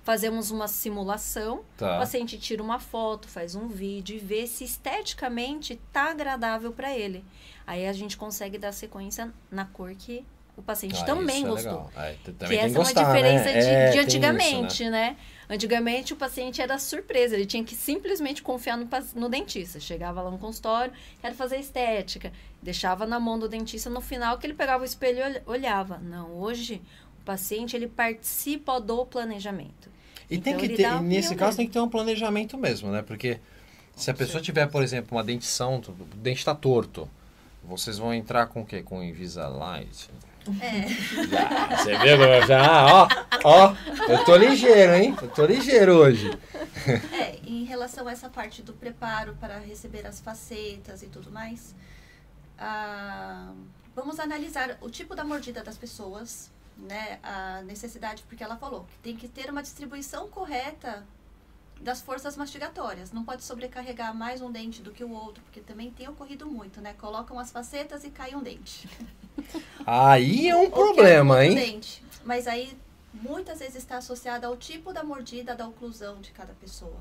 Fazemos uma simulação, o Tá. paciente tira uma foto, faz um vídeo e vê se esteticamente tá agradável para ele. Aí a gente consegue dar sequência na cor que o paciente Ah, também é gostou. É, também Que essa que é uma gostar, diferença né? de, É, de antigamente, isso, né? Antigamente o paciente era surpresa, ele tinha que simplesmente confiar no, no dentista. Chegava lá no consultório, quero fazer estética. Deixava na mão do dentista, no final que ele pegava o espelho e olh- olhava. Não, hoje o paciente ele participa do planejamento. E tem Então, que ele ter, nesse caso dele. tem que ter um planejamento mesmo, né? Porque se a pessoa tiver, por exemplo, uma dentição, o dente está torto, vocês vão entrar com o quê? Com Invisalign? É, Já, você viu já, ó, ó, eu tô ligeiro, hein? Eu tô ligeiro hoje. <laughs> é, em relação a essa parte do preparo para receber as facetas e tudo mais, ah, vamos analisar o tipo da mordida das pessoas, né? A necessidade, porque ela falou que tem que ter uma distribuição correta das forças mastigatórias. Não pode sobrecarregar mais um dente do que o outro, porque também tem ocorrido muito, né? Colocam as facetas e cai um dente. Aí é um problema, hein? dente. Mas aí muitas vezes está associada ao tipo da mordida, da oclusão de cada pessoa.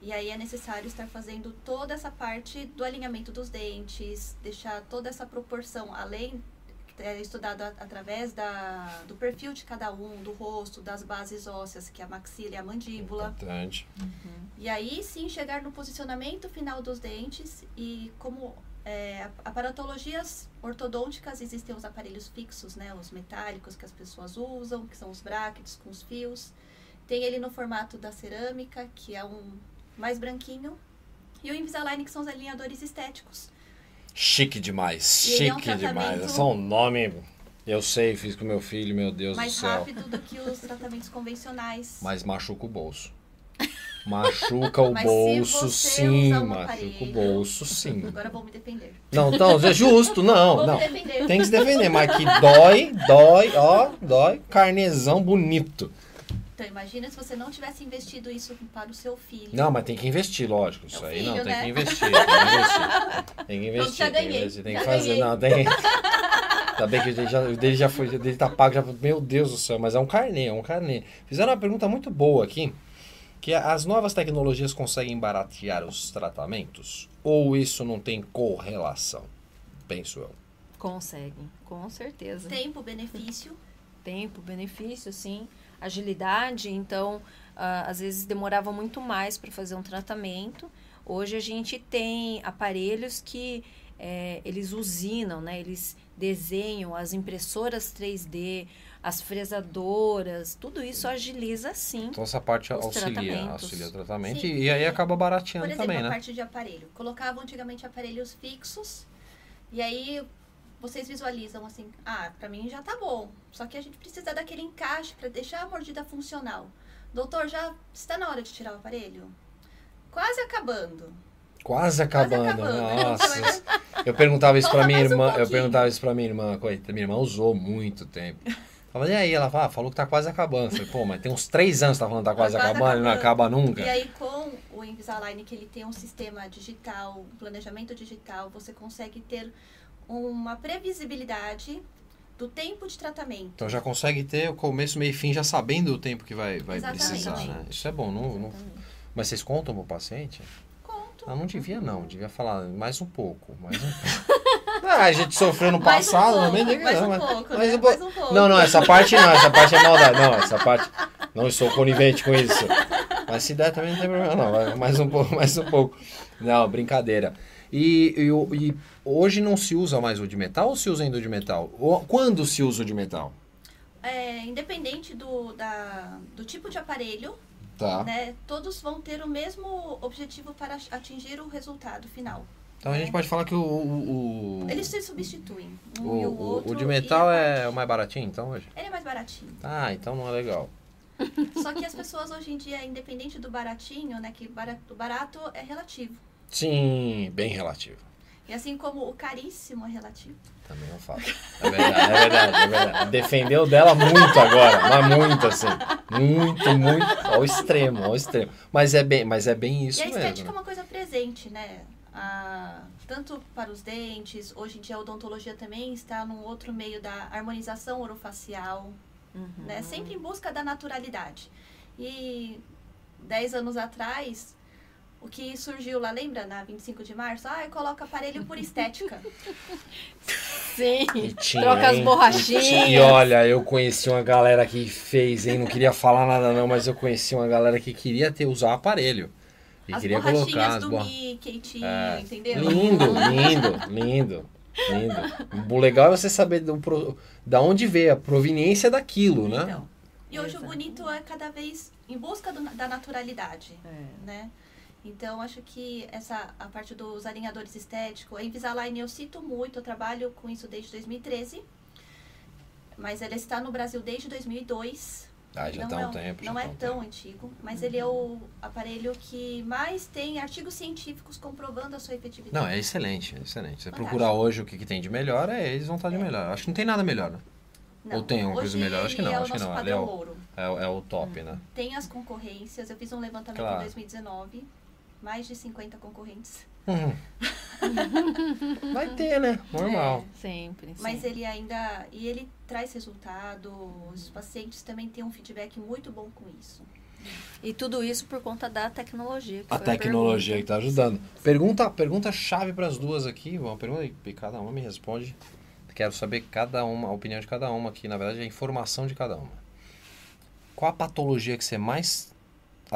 E aí é necessário estar fazendo toda essa parte do alinhamento dos dentes, deixar toda essa proporção, além é estudado a- através da, do perfil de cada um, do rosto, das bases ósseas, que é a maxila e a mandíbula. Importante. E aí sim chegar no posicionamento final dos dentes e como é, aparatologias ortodônticas existem os aparelhos fixos, né, os metálicos que as pessoas usam, que são os brackets com os fios. Tem ele no formato da cerâmica, que é um mais branquinho, e o Invisalign que são os alinhadores estéticos. Chique demais, E ele é um chique demais. É só um nome, eu sei, fiz com meu filho, meu Deus mais do céu. rápido do que os tratamentos convencionais. Mas machuca o bolso. <laughs> Machuca o Mas bolso, sim. Machuca o bolso, sim. Agora vou me defender. Não, então, é justo, não, Vou não. Tem que se defender, mas que dói, dói, ó, dói. Carnezão bonito. Então imagina se você não tivesse investido isso para o seu filho. Não, mas tem que investir, lógico. Isso É aí filho, não, tem né? que investir. Tem que investir. Tem que Pronto, investir. já tem que ganhei, investir. Tem que já fazer. Não, tem. Ainda bem que o dele já, o dele já foi. O dele tá pago. Já, meu Deus do céu, mas é um carnê, é um carnê. Fizeram uma pergunta muito boa aqui. Que é, as novas tecnologias conseguem baratear os tratamentos? Ou isso não tem correlação? Penso eu. Conseguem, com certeza. Tempo, benefício. tempo, benefício, sim, agilidade. Então, ah, às vezes demorava muito mais para fazer um tratamento. Hoje a gente tem aparelhos que eh, eles usinam, né? Eles desenham as impressoras 3D, as fresadoras, tudo isso agiliza sim. Então essa parte Os auxilia, auxilia o tratamento Sim. e, e aí acaba Por barateando exemplo, também, a né? parte de aparelho. Colocavam antigamente aparelhos fixos. E aí vocês visualizam assim, ah, pra mim já tá bom. Só que a gente precisa daquele encaixe para deixar a mordida funcional. Doutor, já está na hora de tirar o aparelho? Quase acabando. Quase acabando. acabando, né? Nossa. Eu perguntava isso pra Falta minha mais um irmã. eu perguntava isso pra minha irmã. Coitada, minha irmã usou muito tempo. Falava, e aí? Ela ah, falou que tá quase acabando. Eu falei, pô, mas tem uns três anos que tá falando que tá quase, Tá quase acabando e não acabando. acaba nunca. E aí com o Invisalign, que ele tem um sistema digital, um planejamento digital, você consegue ter uma previsibilidade do tempo de tratamento. Então já consegue ter o começo, meio e fim, já sabendo o tempo que vai, vai Exatamente. precisar, né? Isso é bom. Não, não- Mas vocês contam pro paciente? Conto. Ah, não devia não, devia falar mais um pouco, mais um pouco. <laughs> Ah, a gente sofreu no um passado, pouco, mais não, um mas- pouco, mais né? um pouco. Um pouco. Não, não, essa parte não, essa parte é maldade. Não, essa parte. Não sou conivente com isso. Mas se der também não tem problema, não. Mais um pouco, mais um pouco. Não, brincadeira. E, e e hoje não se usa mais o de metal ou se usa ainda o de metal? Ou- Quando se usa o de metal? É, independente do, da, do tipo de aparelho, Tá. né, todos vão ter o mesmo objetivo para atingir o resultado final. Então a gente pode falar que o. o, o- Eles se substituem. Um o- e o outro. o de metal é parte- o mais baratinho, então, hoje? Ele é mais baratinho. Ah, então não é legal. <laughs> Só que as pessoas hoje em dia, independente do baratinho, né, que bara- o barato é relativo. Sim, bem relativo. E assim como o caríssimo é relativo. Também não falo. É verdade, é verdade, é verdade. Defendeu dela muito agora, mas muito assim. Muito, muito. Ao extremo, ao extremo. Mas é bem, mas é bem isso e a estética mesmo. é uma coisa presente, né? A- tanto para os dentes, hoje em dia a odontologia também está num outro meio da harmonização orofacial, Uhum. né? Sempre em busca da naturalidade. E 10 anos atrás, o que surgiu lá, lembra, na 25 de março? Ah, coloca aparelho por estética. <laughs> Sim, tinha, troca as hein? borrachinhas. E olha, eu conheci uma galera que fez, hein? Não queria falar nada não, mas eu conheci uma galera que queria ter usar aparelho. E as queria colocar borrachinhas as do borra... Mickey, tinha, É. entendeu? Lindo, <laughs> lindo, lindo, lindo. O legal é você saber do, pro- da onde veio a proveniência daquilo, né? Então, e hoje Exato. o bonito é cada vez em busca do- da naturalidade, É. né? Então, acho que essa a parte dos alinhadores estéticos, a Invisalign eu cito muito, eu trabalho com isso desde 2013. mas ele está no Brasil desde 2002. Ah, já não tá é, um tempo. já Não é tá um tão tempo. antigo, mas ele é o aparelho que mais tem artigos científicos comprovando a sua efetividade. Não, é excelente, é excelente. Você Fantástico. procurar hoje o que, que tem de melhor, é eles vão estar de É. melhor. Acho que não tem nada melhor, né? Não, ou tem alguma coisa melhor? Acho que não, é acho que não, é o-. É, o- é o top, né? Tem as concorrências, eu fiz um levantamento Claro. em 2019, mais de 50 concorrentes. Uhum. Vai ter, né? Normal. É, sempre. Mas sempre. ele ainda. E ele traz resultado, os pacientes também têm um feedback muito bom com isso. E tudo isso por conta da tecnologia. que A foi tecnologia que pergunta. tá ajudando. Pergunta, pergunta chave para as duas aqui. Uma pergunta e cada uma me responde. Quero saber cada uma, a opinião de cada uma aqui. Na verdade, a informação de cada uma. Qual a patologia que você mais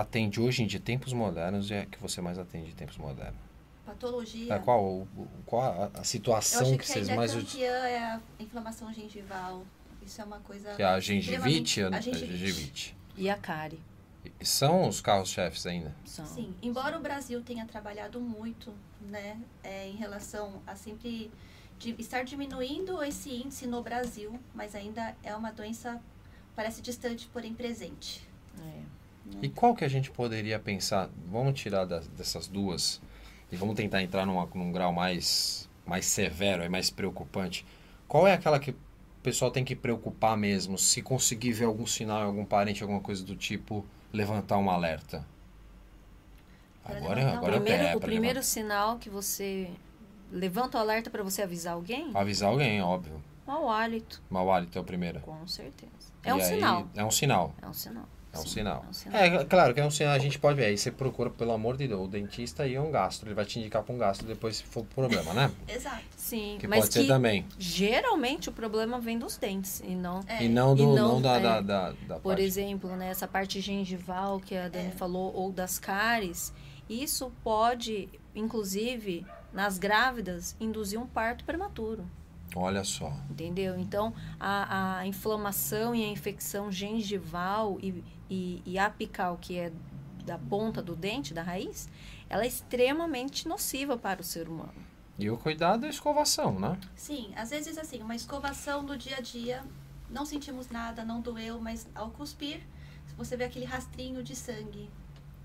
atende hoje em dia, tempos modernos, e é que você mais atende em tempos modernos? Patologia. É, qual, o- qual a, a situação que, que, vocês mais é campeã é a inflamação gengival. Isso é uma coisa. Que é a gengivite? extremamente- A, a a gengivite. gengivite. E a cárie. E São os carros-chefes ainda? São. Sim, embora o Brasil tenha trabalhado muito, né, é, em relação a sempre de estar diminuindo esse índice no Brasil, mas ainda é uma doença parece distante, porém presente. É. E qual que a gente poderia pensar? Vamos tirar das- dessas duas e vamos tentar entrar numa, num grau mais, mais severo, é mais preocupante. Qual é aquela que o pessoal tem que preocupar mesmo? Se conseguir ver algum sinal, algum parente, alguma coisa do tipo, levantar um alerta? Pra Agora, levantar agora primeiro, é o primeiro sinal que você levanta o alerta para você avisar alguém, levantar. avisar alguém, óbvio. mau hálito, Mau hálito é o primeiro. com certeza. E É um aí- sinal. É um sinal. É um sinal. É um Sim, sinal. É um sinal. É, claro que é um sinal, a gente pode ver. Aí você procura, pelo amor de Deus, o dentista e um gastro. Ele vai te indicar para um gastro depois se for problema, né? <laughs> Exato. Sim, Que mas pode que ser também. geralmente o problema vem dos dentes e não É. E não, do, E não, não- da, é. da, da, da Por parte. exemplo, né, essa parte gengival que a Dani É. falou, ou das cáries, isso pode, inclusive, nas grávidas, induzir um parto prematuro. Olha só. Entendeu? Então, a, a inflamação e a infecção gengival e, e, e apical, que é da ponta do dente, da raiz, ela é extremamente nociva para o ser humano. E o cuidado é a escovação, né? Sim, às vezes assim, uma escovação do dia a dia, não sentimos nada, não doeu, mas ao cuspir, você vê aquele rastrinho de sangue.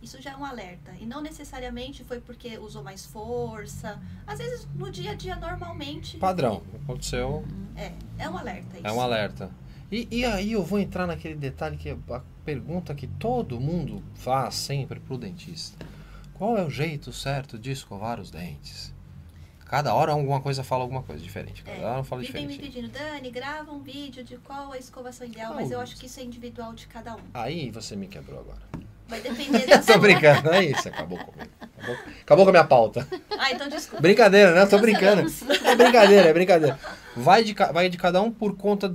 Isso já é um alerta. E não necessariamente foi porque usou mais força. Às vezes, no dia a dia, normalmente. Padrão. Aconteceu, É, é um alerta. Isso. é um alerta. E, e aí eu vou entrar naquele detalhe que é a pergunta que todo mundo faz sempre pro dentista. Qual é o jeito certo de escovar os dentes? Cada hora alguma coisa fala alguma coisa diferente. Cada É, hora fala Vivem me diferente. pedindo, Dani, grava um vídeo de qual a escovação ideal, Ah, mas eu o- acho que isso é individual de cada um. Aí você me quebrou agora. Vai depender <laughs> da Tô brincando, é isso. Acabou comigo. Acabou, acabou com a minha pauta. Ah, então desculpa. Brincadeira, né? Tô brincando. É brincadeira, é brincadeira. Vai de, vai de cada um por conta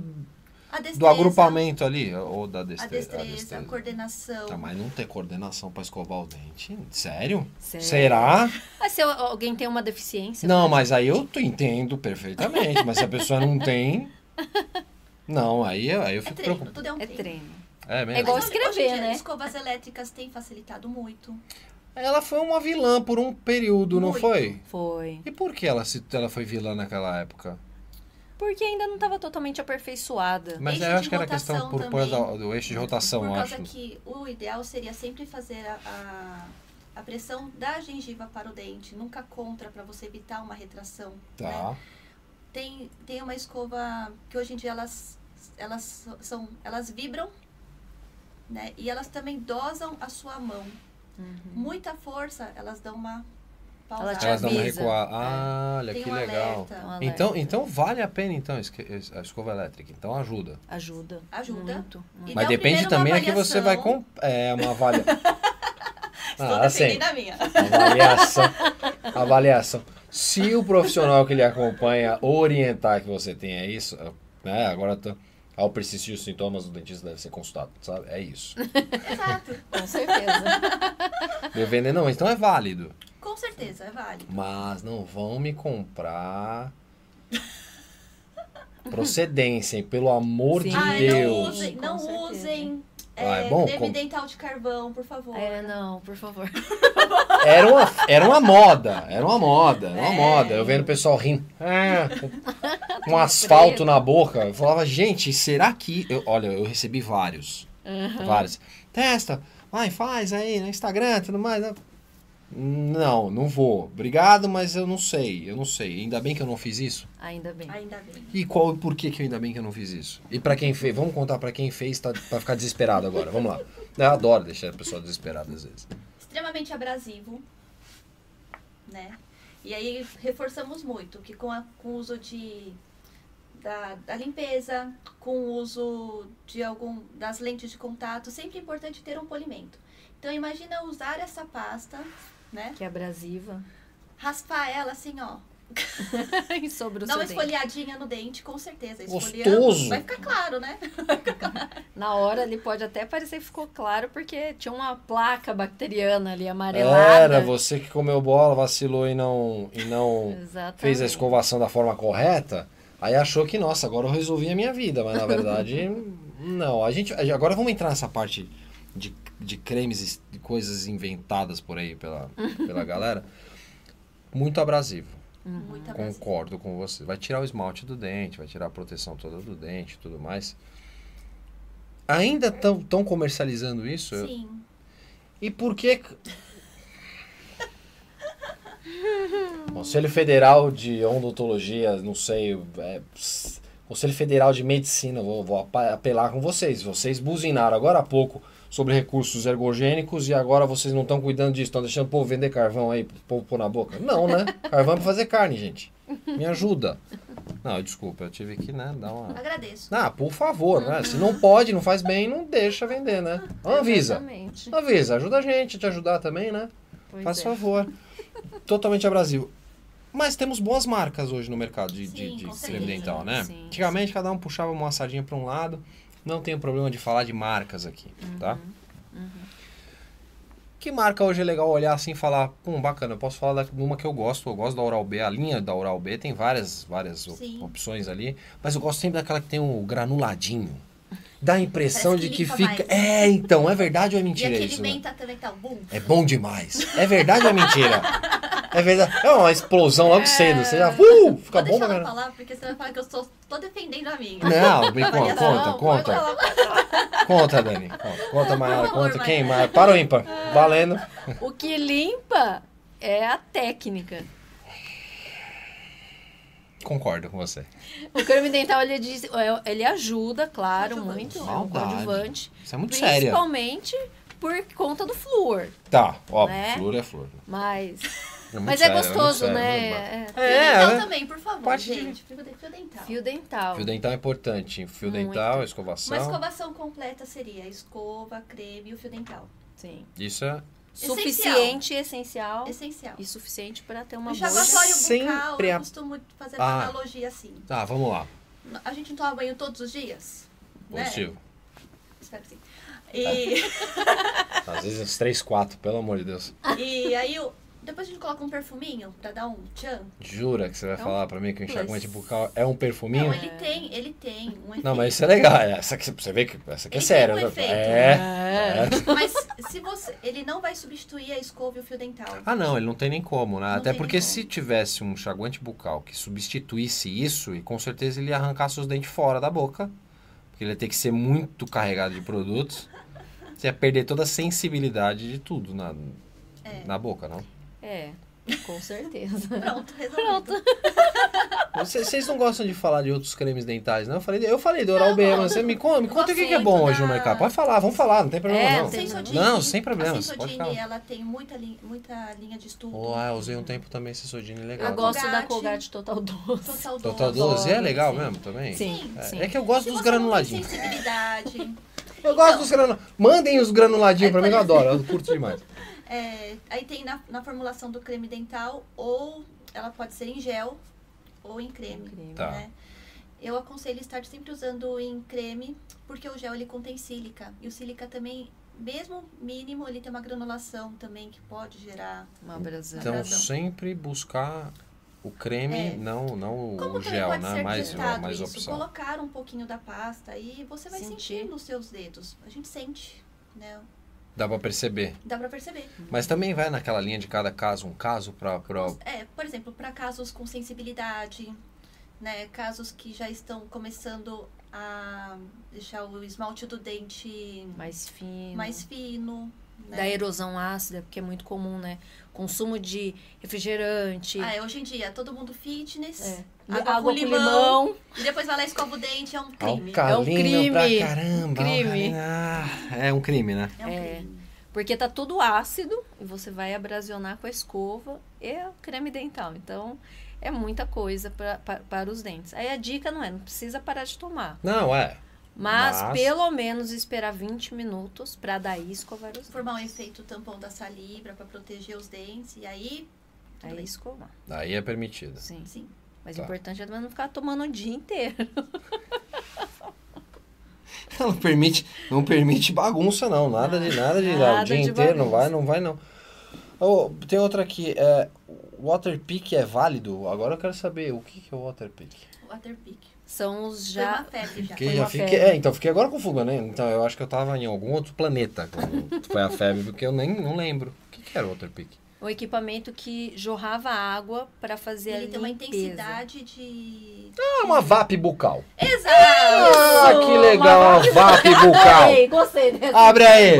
destreza, do agrupamento ali, ou da A destreza. destreza, a coordenação. Tá, mas não ter coordenação pra escovar o dente? Sério? Sério. Será? Mas se alguém tem uma deficiência. Não, mas aí eu entendo perfeitamente. Mas se a pessoa não tem. <laughs> Não, aí, eu- aí eu É fico treino, preocupado. tudo é um É treino. É mesmo? É igual escrever, hoje em dia, né? Escovas elétricas têm facilitado muito. Ela foi uma vilã por um período, não Muito. foi? Foi. E por que ela, se, ela foi vilã naquela época? Porque ainda não estava totalmente aperfeiçoada. Mas Eixo eu acho que era questão por, por também. do eixo de rotação, Por eu causa acho. que o ideal seria sempre fazer a, a, a pressão da gengiva para o dente, nunca contra, para você evitar uma retração. né? Tá. Tem, tem uma escova que hoje em dia elas, elas são elas vibram, né? E elas também dosam a sua mão. Uhum. Muita força, elas dão uma Ela te Elas dão uma avisa. recuada. Ah, olha Tem que um legal. alerta. Um alerta. Então, então vale a pena então esque- a escova elétrica. Então ajuda. Ajuda. Ajuda. Muito. muito. E Mas dá depende primeiro uma também a que você vai avaliação. com é uma avalia... <laughs> Estou ah, assim, defendendo a minha. avaliação. Avaliação. Se o profissional que lhe acompanha orientar que você tenha isso, né? Agora tô, ao persistir os sintomas, o dentista deve ser consultado, sabe? É isso. <laughs> Exato. Com certeza. Devendo não, então é válido. Com certeza, é válido. Mas não vão me comprar procedência, hein? Pelo amor Sim. de Ai, Deus. não usem, Com não certeza. usem Ah, é É, bom? creme Com- dental de carvão, por favor. É, não, por favor. Era uma, era uma moda, era uma moda, era uma É. moda. Eu vendo o pessoal rindo. É, com um asfalto na boca. Eu falava, gente, será que. Eu, olha, eu recebi vários. Vários. Testa, vai, faz aí no Instagram, tudo mais. Não, não vou. Obrigado, mas eu não sei. Eu não sei. Ainda bem que eu não fiz isso. Ainda bem. Ainda bem. E qual por que, que eu ainda bem que eu não fiz isso? E pra quem fez, vamos contar pra quem fez, tá, pra ficar desesperado agora. Vamos lá. Eu adoro deixar a pessoa desesperada às vezes. Extremamente abrasivo, né? E aí reforçamos muito que com, a, com o uso de da, da limpeza, com o uso de algum das lentes de contato, sempre é importante ter um polimento. Então imagina usar essa pasta, né? Que é abrasiva. Raspar ela assim, ó. <laughs> sobre o Dá uma dente. esfoliadinha no dente, com certeza. Gostoso. Vai ficar claro, né? <laughs> Na hora ali pode até parecer que ficou claro, porque tinha uma placa bacteriana ali amarelada. Era você que comeu bola, vacilou e não, e não fez a escovação da forma correta. Aí achou que, nossa, agora eu resolvi a minha vida. Mas na verdade, <laughs> não. A gente, agora vamos entrar nessa parte de, de cremes e coisas inventadas por aí pela, pela galera. Muito abrasivo. Muito abrasivo. Concordo com você. Vai tirar o esmalte do dente, vai tirar a proteção toda do dente e tudo mais. Ainda estão comercializando isso? Eu- Sim. E por que. <laughs> Conselho Federal de Odontologia, não sei. é, Conselho Federal de Medicina, vou, vou apelar com vocês. Vocês buzinaram agora há pouco sobre recursos ergogênicos e agora vocês não estão cuidando disso, estão deixando o povo vender carvão aí, o povo pôr na boca. Não, né? <laughs> Carvão é pra fazer carne, gente. Me ajuda. Não, desculpa, eu tive que, né, dar uma. Agradeço. Ah, por favor, né? Se não pode, não faz bem, não deixa vender, né? <laughs> Avisa. Exatamente. Avisa, ajuda a gente a te ajudar também, né? Pois Faz é. favor. Totalmente abrasivo. Mas temos boas marcas hoje no mercado de, de, Sim, de creme dental, né? Sim, Antigamente cada um puxava uma assadinha para um lado. Não tenho problema de falar de marcas aqui, tá? Uhum, Que marca hoje é legal olhar assim e falar, pum, bacana, eu posso falar de uma que eu gosto, eu gosto da Oral B, a linha da Oral B tem várias, várias Sim. opções ali, mas eu gosto sempre daquela que tem o granuladinho. Dá a impressão Parece de que que fica. mais. É, então, é verdade ou é E mentira aquele isso? né? também tá bom. É bom demais. É verdade ou é mentira? É verdade. É uma explosão logo cedo. Você já. Uh, fica bom Vou ela caramba. falar, porque você vai falar que eu estou, tô defendendo a minha. Não, bem, <laughs> conta, conta, conta. falar. Conta, Dani. Conta, conta Mayara, Por favor, conta. Quem? Mayara. Mayara? Para o ímpar. Valendo. O que limpa é a técnica. Concordo com você. O creme dental, ele, diz, é, ele ajuda, claro, muito. É um coadjuvante. Isso é muito séria. Principalmente por conta do flúor. Tá, ó, Né? flor é flor. Mas, É mas é sério, muito gostoso, sério, né? muito É, Fio É, dental né? também, por favor, Parte de- gente. Fio, de- fio dental. Fio dental. Fio dental é importante. Fio Muito. dental, Uma escovação. escovação completa seria escova, creme e o fio dental. Sim. Isso é. Suficiente e essencial. Essencial. E suficiente para ter uma O boa... enxaguatório bucal, Sempre a- eu costumo fazer Ah. uma analogia assim. Tá, vamos lá. A gente não toma banho todos os dias? Né? Positivo. Espero que sim. E, <laughs> Às vezes uns 3, 4, pelo amor de Deus. e aí, eu, depois a gente coloca um perfuminho pra dar um tchan. Jura que você vai É um falar pra mim que o enxaguante plus. bucal é um perfuminho? Não, ele tem, ele tem um efeito. Não, mas isso é legal. Essa aqui, você vê que essa aqui é Ele séria. tem um né? efeito. É. É. é. Mas se você. Ele não vai substituir a escova e o fio dental. Ah, não, ele não tem nem como, né? Não Até porque se tivesse um enxaguante bucal que substituísse isso, e com certeza ele ia arrancar seus dentes fora da boca, porque ele ia ter que ser muito carregado de produtos. Você ia perder toda a sensibilidade de tudo na, É. na boca, não? É, com certeza. <laughs> Pronto, resolvido. Vocês vocês não gostam de falar de outros cremes dentais, não? Eu falei, eu falei do Oral B, mas você me conta, me conta o que, que é bom muito hoje no da- mercado. Pode falar, vamos falar, não tem problema É, não. Sensodine. Não, sem problemas, A pode Sensodine, ela tem muita, li- muita linha de estudo. Oh, ah, eu usei um tempo também Sensodine, legal. Eu gosto da Colgate. Colgate Total Doce. Total Total Dose. 12 é legal Sim. mesmo também? Sim, É, sim. é que eu gosto Se dos granuladinhos. sensibilidade. <laughs> Eu gosto dos granuladinhos. Mandem os granuladinhos pra mim, eu adoro. Eu curto demais. <laughs> É, aí tem na, na formulação do creme dental, ou ela pode ser em gel ou em creme. Creme. Tá. né? Eu aconselho estar sempre usando em creme, porque o gel ele contém sílica. E o sílica também, mesmo mínimo, ele tem uma granulação também que pode gerar. Uma abrasão. Então, sempre buscar O creme, É. não, não Como o gel, pode né? ser Mais, testado mais isso? opção. Colocar um pouquinho da pasta e você vai Sentir. sentir nos seus dedos. A gente sente, né? Dá pra perceber. Dá pra perceber. Mas também vai naquela linha de cada caso, um caso pra. pra... É, por exemplo, para casos com sensibilidade, né? Casos que já estão começando a deixar o esmalte do dente Mais fino. mais fino. Né? Da erosão ácida, porque é muito comum, né? Consumo de refrigerante. Ah, é, hoje em dia, todo mundo fitness, É. água, Água com limão, e depois vai lá e escova o dente, é um crime. Alcalino pra crime. caramba. Crime. Ah, é um crime, né? É um É. crime. Porque tá tudo ácido e você vai abrasionar com a escova e o creme dental. Então, é muita coisa pra, pra- para os dentes. Aí a dica não é, não precisa parar de tomar. Não, é. Mas, Mas- pelo menos esperar 20 minutos pra daí escovar os dentes. Formar um efeito tampão da saliva para proteger os dentes, e aí, Aí bem. escovar. Aí é permitido. Sim. sim. Mas Tá. o importante é também não ficar tomando o dia inteiro. <laughs> Não permite, não permite bagunça, não. Nada de nada de Nada o dia de inteiro, não bagunça. vai, não vai, não. Ô, tem outra aqui. É, Waterpik é válido? Agora eu quero saber o que, que é o Waterpik. São os Foi uma já. febre já. Foi já fiquei, febre. é, então fiquei agora confuso, né? Então eu acho que eu tava em algum outro planeta quando foi a febre, porque eu nem não lembro. O que, que era o Waterpik? Um equipamento que jorrava água pra fazer a Ele tem uma limpeza. intensidade de. Ah, uma VAP bucal. Exato! Ah, que legal, uma VAP bucal. Gostei, gostei dessa. Abre aí.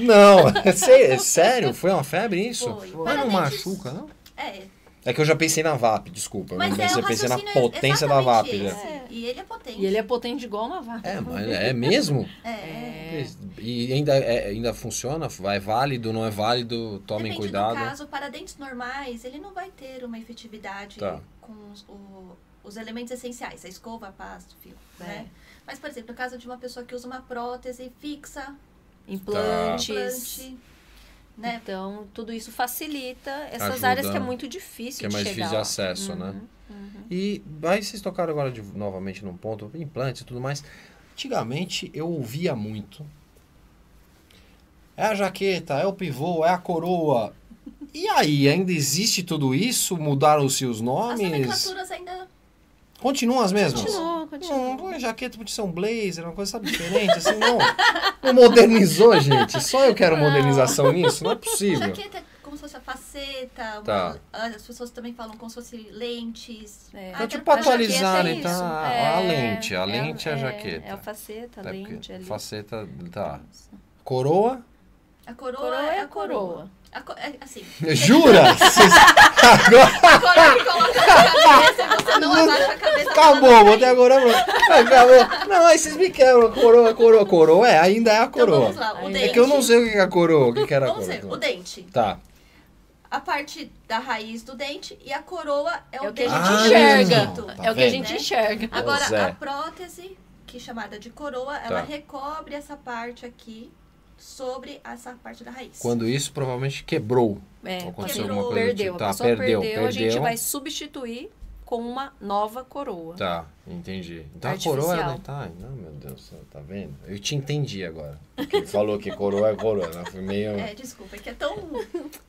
Não, <laughs> é é sério? Foi uma febre isso? Foi. Mas não machuca, não? É, É que eu já pensei na VAP, desculpa. mas eu é pensei, pensei na raciocínio potência da VAP. esse. né? E ele é potente. E ele é potente igual uma vaca. É, mas é mesmo? É. É. E ainda, é- ainda funciona? É válido, não é válido? Tomem Depende cuidado. do caso, para dentes normais, ele não vai ter uma efetividade Tá. com os, o- os elementos essenciais, a escova, a pasta, o fio, É. né? Mas, por exemplo, no caso de uma pessoa que usa uma prótese fixa, Implantes. implante, né? Então, tudo isso facilita essas Ajuda. áreas que é muito difícil Que é mais difícil de acesso, Uhum, né? uhum. E aí vocês tocaram agora de- novamente num ponto, implantes e tudo mais. Antigamente eu ouvia muito. É a jaqueta, é o pivô, é a coroa. E aí, ainda existe tudo isso? Mudaram-se os As nomes? nomenclaturas ainda Continuam as mesmas? Continua, continua. Não, põe jaqueta podia ser um blazer, uma coisa sabe, diferente, assim, não. Não modernizou, gente. Só eu quero modernização nisso? Não é possível. jaqueta é como se fosse a faceta, Tá. uma- as pessoas também falam como se fosse lentes. É. Ah, quero tipo, pra atualizar, é então, isso. a- É, a lente, a é, lente a é, jaqueta. É a faceta, a porque lente ali. Faceta, tá. Coroa? A coroa, Coroa é é a a coroa. A é, assim, Jura? <laughs> Agora a coroa que coloca na cabeça e você não abaixa a cabeça. acabou, botei agora. Acabou. Não, aí vocês me quebram. Coroa, coroa, coroa. É, ainda é a Então coroa. vamos lá, o É dente. É que eu não sei o que é a coroa. O que, que era a Vamos coroa? ver, o dente. Tá. A parte da raiz do dente e a coroa é o, É o que a dente gente Ah, enxerga. tá é o que a gente Né? enxerga. Agora, Zé. a prótese, que é chamada de coroa, ela Tá. recobre essa parte aqui sobre essa parte da raiz. Quando isso provavelmente quebrou. É, Ou a aconteceu pessoa alguma coisa do perdeu. tipo. A Tá, pessoa perdeu, perdeu, a gente perdeu. vai substituir com uma nova coroa. Tá, entendi. Então a coroa era. Tá, não, meu Deus do céu, tá vendo? Eu te entendi agora. Porque ele falou que coroa é coroa. Né? Foi meio. É, desculpa, é que é tão...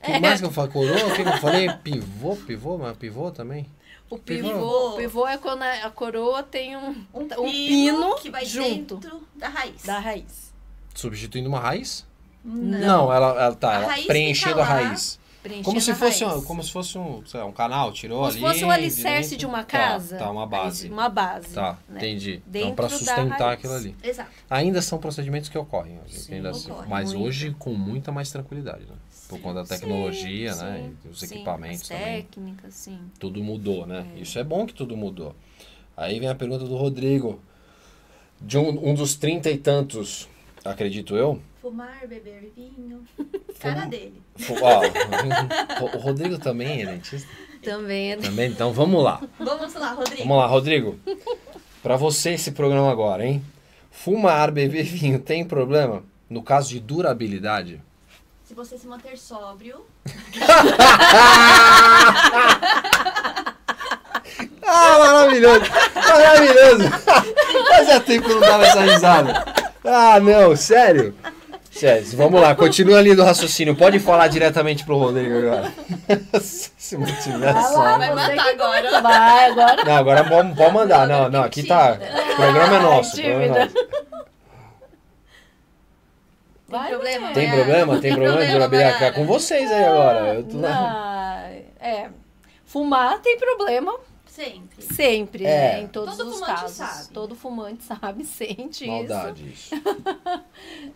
Que mais que eu falei? Coroa? O que que eu falei? Pivô? Pivô? Mas pivô também? O Pivô. pivô, o pivô é quando a a coroa tem um, Um, um pino, pino que vai junto dentro da raiz. da raiz. Substituindo uma raiz? Não. não ela, ela tá, ela raiz preenchendo a lá. raiz. preenchendo Como se a fosse, raiz. um, como se fosse um, lá, um canal, tirou Como ali. se fosse o alicerce de uma Tá, casa. Tá, uma base. Uma base. Tá, né? entendi. Então, Dentro para da sustentar aquilo ali. Exato. Ainda são procedimentos que ocorrem. Sim, ainda- ocorre mas muito. hoje com muita mais tranquilidade, né? Por conta da tecnologia, Sim, né? sim, e os equipamentos as também. técnicas, sim. Tudo mudou, né? Isso é bom que tudo mudou. Aí vem a pergunta do Rodrigo. De um, um dos trinta e tantos, acredito eu. Fumar, beber vinho. <laughs> Cara dele. Fu- Ó, o Rodrigo também é dentista? Também é Também? Então vamos lá. Vamos lá, Rodrigo. Vamos lá, Rodrigo. Pra você esse programa agora, hein? Fumar, beber vinho tem problema? No caso de durabilidade? Se você se manter sóbrio, <laughs> Ah, maravilhoso! Maravilhoso! Fazia tempo que eu não dava essa risada. Ah, não, sério? Sério, vamos lá, continua ali do raciocínio. Pode falar diretamente pro Rodrigo agora. <laughs> Se não tiver Vai Vai matar agora. Vai, agora. Não, agora pode, pode mandar. Não, não, aqui tá. O programa é nosso. programa é nosso. Tem Vai, problema? Tem problema? Tem problema durabilidade? É com vocês aí agora. Eu tô lá. Ah, é. Fumar tem problema Sempre. sempre, É. né? Em todos Todo os fumante casos. sabe. Todo fumante <laughs> sabe, sente Maldade isso. isso. <laughs>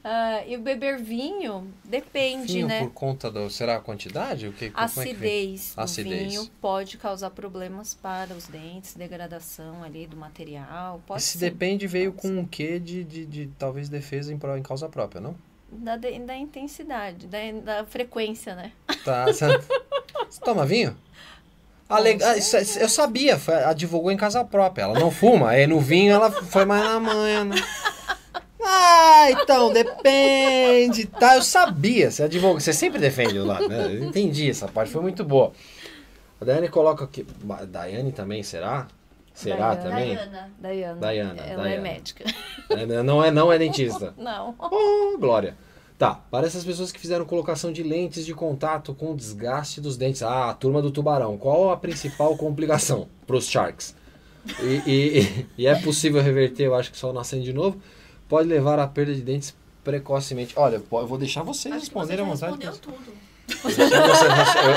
Ah, e o beber vinho depende, Vinho né? por conta do. Será a quantidade? O que, como é? Acidez do Acidez. vinho pode causar problemas para os dentes, degradação ali do material. Pode Esse sim. depende veio Pode com o quê de, de, de talvez defesa em, em causa própria, não? Da, de- da intensidade, da, da frequência, né? Tá. <laughs> Você toma vinho? Le- isso- isso- eu sabia, foi, advogou em casa própria. Ela não fuma, aí no vinho ela foi mais na manhã. Né? Ah, então, depende, tá? Eu sabia, você advogou, você sempre defende o lado, né? Eu entendi essa parte, foi muito boa. A Daiane coloca aqui. Daiane também, será? Será Daiane. também? Dayana. Dayana. Dayana, Ela é médica. É, não, é, não é dentista. <laughs> Não. Oh, glória. Tá, para essas pessoas que fizeram colocação de lentes de contato com desgaste dos dentes. Ah, a turma do tubarão. Qual a principal complicação para os sharks? E, e- e é possível reverter, eu acho que só nascendo de novo. Pode levar à perda de dentes precocemente. Olha, eu vou deixar vocês Acho você responderem já à vontade. respondeu tudo.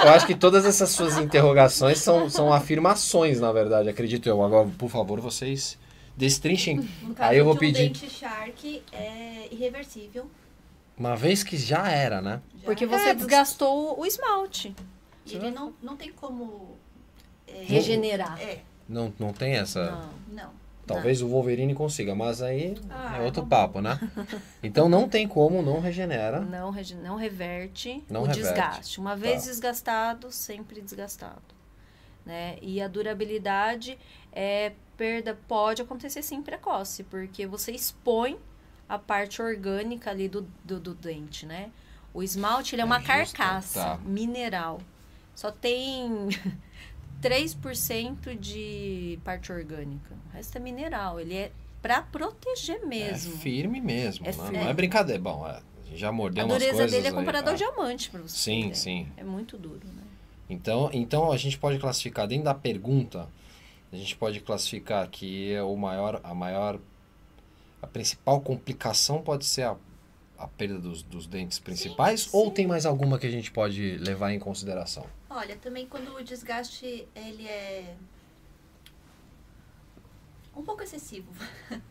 Eu acho que todas essas suas interrogações são, são afirmações, na verdade, acredito eu. Agora, por favor, vocês destrinchem. No caso Aí eu vou de um pedir. dente Shark é irreversível. Uma vez que já era, né? Já Porque é. você desgastou o esmalte. Ele não, não tem como... é, Regenerar. É, Não, não tem essa. Não. não. Talvez o Wolverine consiga, mas aí Ah, é outro tá papo, né? <laughs> Então não tem como, não regenera. Não, rege- não reverte Não o reverte. desgaste. Uma vez Tá. desgastado, sempre desgastado. Né? E a durabilidade é perda pode acontecer sim precoce, porque você expõe a parte orgânica ali do, do, do dente, né? O esmalte ele é É uma carcaça tá. mineral. Só tem <laughs> 3% de parte orgânica. O resto é mineral. Ele é para proteger mesmo. É firme mesmo, É né? firme. Não é brincadeira. Bom, é, a gente já mordeu A umas dureza coisas dele é aí, comparado ao tá? diamante, pra você. Sim, entender. sim. É muito duro, né? Então, então a gente pode classificar dentro da pergunta, a gente pode classificar que é o maior, a maior, a principal complicação pode ser a, a perda dos, dos dentes principais ou sim. tem mais alguma que a gente pode levar em consideração? Olha, também quando o desgaste ele é um pouco excessivo, <laughs>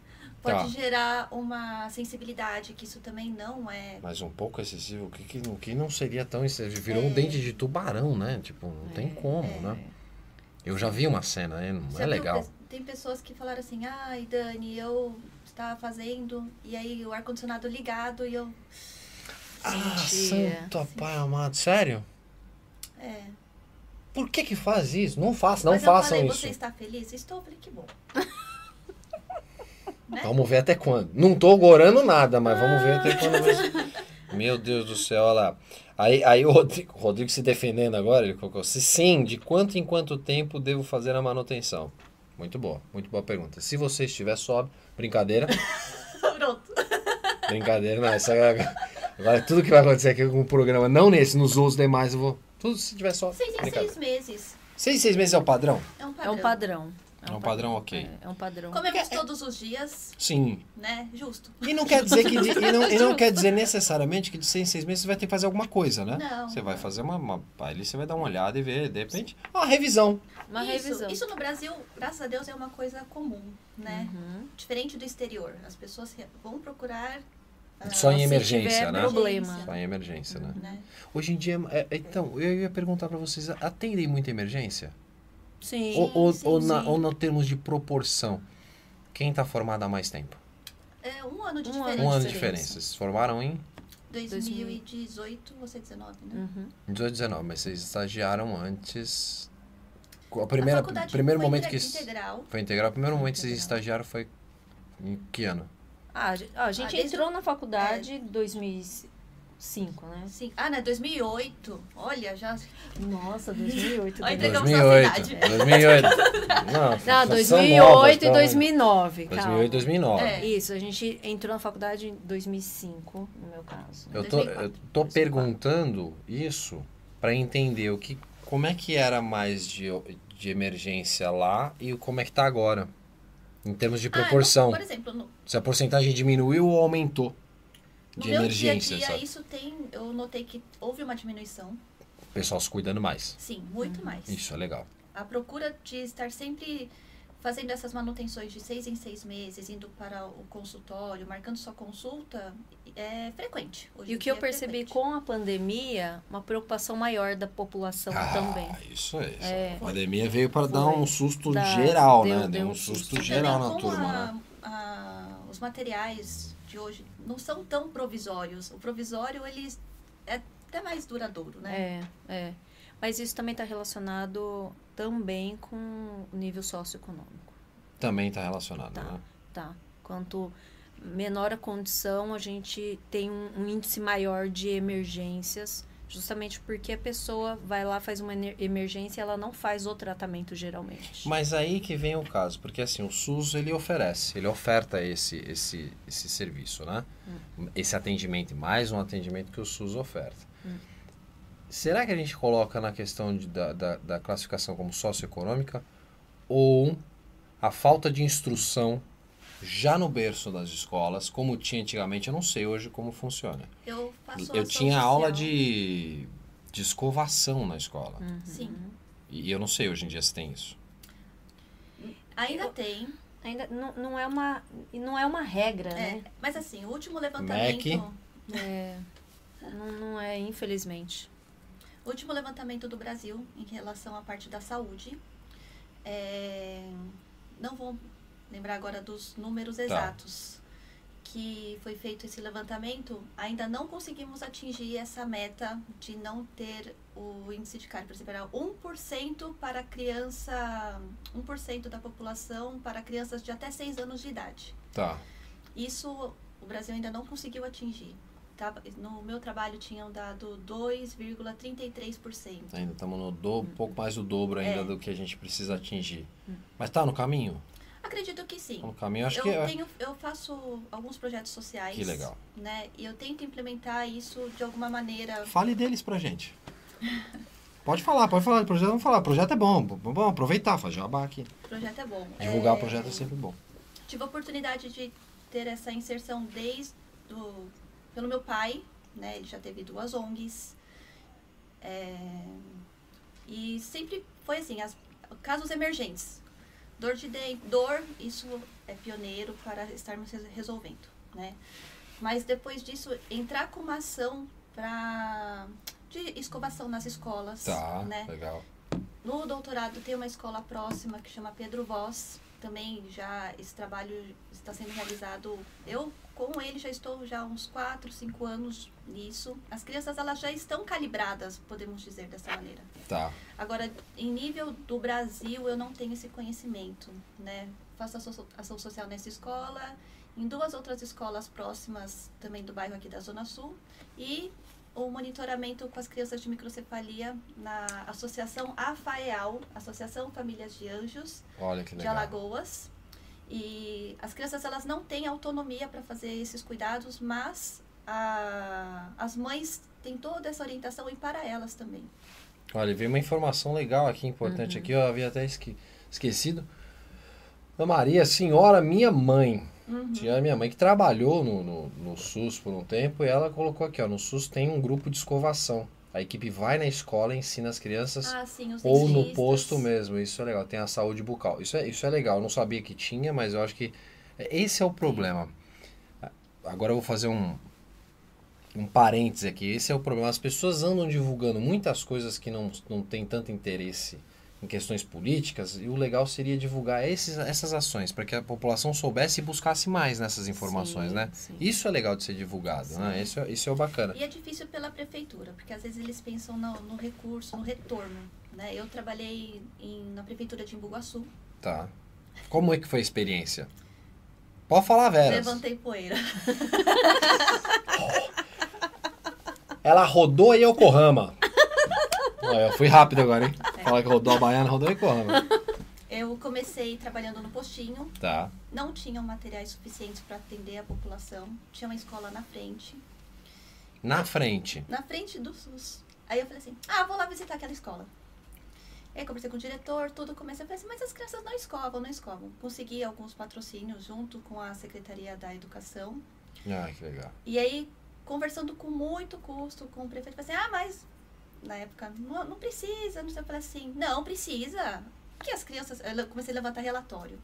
pode Tá. gerar uma sensibilidade que isso também não é. Mas um pouco excessivo, o que, que, não- que não seria tão excessivo? Virou um É. dente de tubarão, né? Tipo, não tem como, né? Eu já vi uma cena, né? Não Você é viu? legal. Tem pessoas que falaram assim, ai Dani, eu estava fazendo e aí o ar-condicionado ligado e eu. Ah, Sentia. santo pai amado, sério? É. Por que que faz isso? Não faça, não Mas façam eu falei, isso. você está feliz? Estou, eu falei, que bom. <laughs> né? Vamos ver até quando. Não tô gorando nada, mas vamos ver até quando. <laughs> Meu Deus do céu, olha lá. Aí, aí o Rodrigo, Rodrigo se defendendo agora, ele colocou: se sim, de quanto em quanto tempo devo fazer a manutenção? Muito boa, muito boa pergunta. Se você estiver sóbrio, brincadeira, <laughs> Pronto. brincadeira, não, essa é- agora tudo que vai acontecer aqui com o programa, não nesse, nos outros demais, eu vou. Tudo se tiver sóbrio. Seis em seis meses. Seis, seis meses é o padrão? É um É padrão. um padrão. É um padrão, ok. É, é um padrão. Comemos todos os dias, Sim. né? Justo. E não quer dizer que de- e não, e não quer dizer necessariamente que de seis em seis meses você vai ter que fazer alguma coisa, né? Não. Você vai fazer uma, uma ali você vai dar uma olhada e ver, de repente, uma revisão. Uma isso, revisão. Isso no Brasil, graças a Deus, é uma coisa comum, né? Uhum. Diferente do exterior. As pessoas vão procurar. ah, Só em emergência, né? problema. Só em emergência, né? né? Hoje em dia, é- é- então, eu ia perguntar pra vocês, atendem muita emergência? Sim. ou, ou, sim, ou, na, sim. ou na termos de proporção? Quem tá formado há mais tempo? É um ano de Um diferença. Um ano de diferença. Vocês formaram em 2018, você 19, né? Uhum. 18, 19, mas vocês estagiaram antes... O primeiro, a faculdade primeiro foi momento que... integral. Foi integral. O primeiro momento que vocês estagiaram foi em que ano? Ah, a gente- a Ah, desde entrou na faculdade em 2005, né? Sim. Ah, né? 2008. Olha, já. Nossa, 2008. Olha, né? entregamos 2008. nossa idade. 2008. Não, Não, são 2008 novas, e calma. 2009, calma. 2008 2009. É. Isso, a gente entrou na faculdade em 2005, no meu caso. Eu tô, 2004. eu tô perguntando isso para entender o que, como é que era mais de, de emergência lá e como é que tá agora. Em termos de Ah, proporção. no- por exemplo, no, Se a porcentagem diminuiu ou aumentou de meu emergência, dia a dia, sabe? isso tem. Eu notei que houve uma diminuição. O pessoal se cuidando mais. Sim, muito mais. Isso é legal. A procura de estar sempre fazendo essas manutenções de seis em seis meses, indo para o consultório, marcando sua consulta, é frequente. Hoje E o que eu é percebi frequente. com a pandemia, uma preocupação maior da população também. Ah, isso é. isso. É. A pandemia veio para dar um susto Dá- geral, deu- né? deu Deu um susto susto. geral Também na turma, a- né? a- os materiais de hoje não são tão provisórios. O provisório, ele é até mais duradouro, né? É, é. Mas isso também está relacionado também com o nível socioeconômico. Também está relacionado, Tá. né? Tá. Quanto menor a condição, a gente tem um, um índice maior de emergências, justamente porque a pessoa vai lá, faz uma emergência e ela não faz o tratamento geralmente. Mas aí que vem o caso, porque assim, o SUS ele oferece, ele oferta esse, esse, esse serviço, né? Esse atendimento, mais um atendimento que o SUS oferta. Será que a gente coloca na questão de, da, da, da classificação como socioeconômica ou a falta de instrução já no berço das escolas, como tinha antigamente, eu não sei hoje como funciona. Eu faço Eu tinha aula social. de, de escovação na escola. Sim. E eu não sei hoje em dia se tem isso. Ainda tem. Ainda não, não é uma não é uma regra, É, né? mas assim, o último levantamento. <laughs> É, não, não é, infelizmente. O último levantamento do Brasil em relação à parte da saúde. é, não vou lembrar agora dos números exatos. Que foi feito esse levantamento, ainda não conseguimos atingir essa meta de não ter o índice de exemplo, era 1% para criança, 1% da população para crianças de até 6 anos de idade. Tá. Isso o Brasil ainda não conseguiu atingir. Tá? No meu trabalho tinham dado 2,33%. Ainda estamos no do, um pouco mais do dobro ainda É. do que a gente precisa atingir. Mas tá no caminho? Acredito que sim. No caminho, acho eu, que é. tenho, eu faço alguns projetos sociais. Que legal. Né? E eu tento implementar isso de alguma maneira. Fale deles pra gente. Pode falar, pode falar do projeto, vamos falar. O projeto é bom, vamos aproveitar, fazer jabá aqui. O projeto é bom. Divulgar É, o projeto é sempre bom. Tive a oportunidade de ter essa inserção desde do, pelo meu pai, né? Ele já teve duas ONGs. É, e sempre foi assim, as, casos emergentes. Dor de dente, dor, isso é pioneiro para estarmos res- resolvendo, né? Mas depois disso, entrar com uma ação para de escovação nas escolas, Tá, né? legal. No doutorado tem uma escola próxima que chama Pedro Voz. Também já esse trabalho está sendo realizado. Eu com ele já estou já há uns 4, 5 anos nisso. As crianças elas já estão calibradas, podemos dizer dessa maneira. Tá. Agora, em nível do Brasil, eu não tenho esse conhecimento, né? Faço ação, social nessa escola, em duas outras escolas próximas também do bairro aqui da Zona Sul e o monitoramento com as crianças de microcefalia na Associação AFAEAL, Associação Famílias de Anjos, de. Alagoas. E as crianças elas não têm autonomia para fazer esses cuidados, mas a, as mães têm toda essa orientação e para elas também. Olha, veio uma informação legal aqui, importante aqui, eu havia até esque- esquecido. Ana Maria, senhora minha mãe. Uhum. Tinha a minha mãe que trabalhou no, no, no SUS por um tempo e ela colocou aqui, ó, no SUS tem um grupo de escovação. A equipe vai na escola e ensina as crianças Ah, sim, ou no posto mesmo. Isso é legal. Tem a saúde bucal. Isso é, isso é legal. Eu não sabia que tinha, mas eu acho que esse é o problema. Agora eu vou fazer um, um parêntese aqui. Esse é o problema. As pessoas andam divulgando muitas coisas que não, não têm tanto interesse em questões políticas e o legal seria divulgar esses, essas ações para que a população soubesse e buscasse mais nessas informações, Sim, né? sim. Isso é legal de ser divulgado, né? Isso, é- isso é o bacana. E é difícil pela prefeitura, porque às vezes eles pensam no, no recurso, no retorno. Né? Eu trabalhei em- na prefeitura de Imbuguaçu, Tá. Como é que foi a experiência? Pode falar, Veras. levantei poeira. <laughs> ela rodou a Yokohama. Olha, eu fui rápido agora, hein? Fala que rodou a baiana, rodou a Yokohama. Eu comecei trabalhando no postinho, Tá. não tinham materiais suficientes para atender a população, tinha uma escola na frente, Na frente. na frente do SUS. Aí eu falei assim, ah, vou lá visitar aquela escola. Aí conversei com o diretor, tudo, comecei a falar assim, mas as crianças não escovam, não escovam. Consegui alguns patrocínios junto com a Secretaria da Educação. Ah, que legal. E aí, conversando com muito custo com o prefeito, falei assim, ah, mas na época, não, não precisa, não sei, eu falei assim, não, precisa. Porque as crianças, eu comecei a levantar relatório.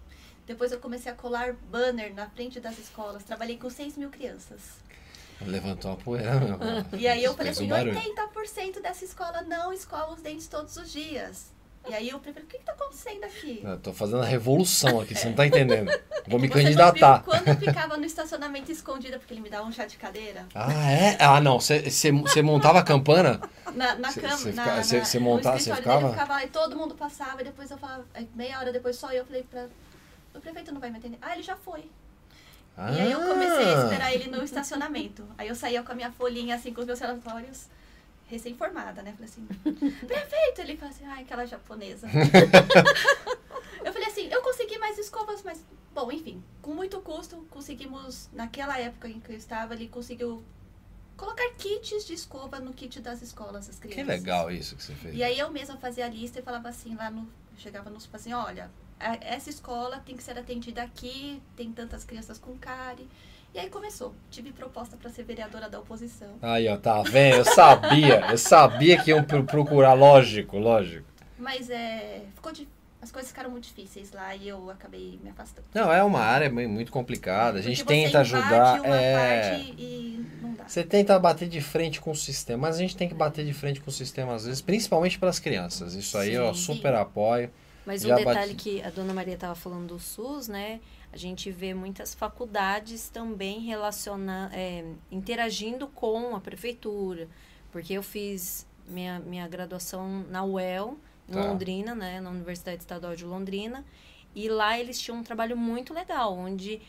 Depois eu comecei a colar banner na frente das escolas. Trabalhei com 6 mil crianças. Levantou uma poeira, meu. E aí eu falei assim, um barulho. 80% dessa escola não escova os dentes todos os dias. E aí o prefeito, o que está acontecendo aqui? Eu tô fazendo a revolução aqui, você não tá entendendo. Vou me <laughs> Você candidatar. quando eu ficava no estacionamento escondida, porque ele me dava um chá de cadeira? Ah, é? Ah, não. Você montava a campana? Na, na Cê- cama, cê na, fica- cê- na- cê no montava- cê escritório ficava? eu ficava lá e todo mundo passava, e depois eu falava, meia hora depois só eu falei pra. O prefeito não vai me atender. Ah, ele já foi. Ah. E aí eu comecei a esperar ele no estacionamento. Aí eu saía com a minha folhinha, assim, com os meus relatórios, recém-formada, né? Falei assim, <laughs> prefeito! Ele falou assim, ai, aquela japonesa. <laughs> eu falei assim, eu consegui mais escovas, mas... Bom, enfim, com muito custo, conseguimos, naquela época em que eu estava, ele conseguiu colocar kits de escova no kit das escolas, as crianças. Que legal isso que você fez. E aí eu mesma fazia a lista e falava assim, lá no. Chegava nos assim, olha, essa escola tem que ser atendida aqui, tem tantas crianças com cárie. E aí começou. Tive proposta para ser vereadora da oposição. Aí, ó, tá vendo? Eu sabia. Eu sabia que iam pro- procurar. Lógico, lógico. Mas é. Ficou di- As coisas ficaram muito difíceis lá e eu acabei me afastando. Não, é uma área muito complicada. A gente Porque tenta ajudar. Uma É. parte e não dá. Você tenta bater de frente com o sistema, mas a gente tem que bater de frente com o sistema às vezes, principalmente para as crianças. Isso aí eu Sim. super apoio. Mas um Já detalhe bati- que a dona Maria estava falando do SUS, né? A gente vê muitas faculdades também relaciona, é, interagindo com a prefeitura. Porque eu fiz minha, minha graduação na UEL, em Tá. Londrina, né? Na Universidade Estadual de Londrina. E lá eles tinham um trabalho muito legal, onde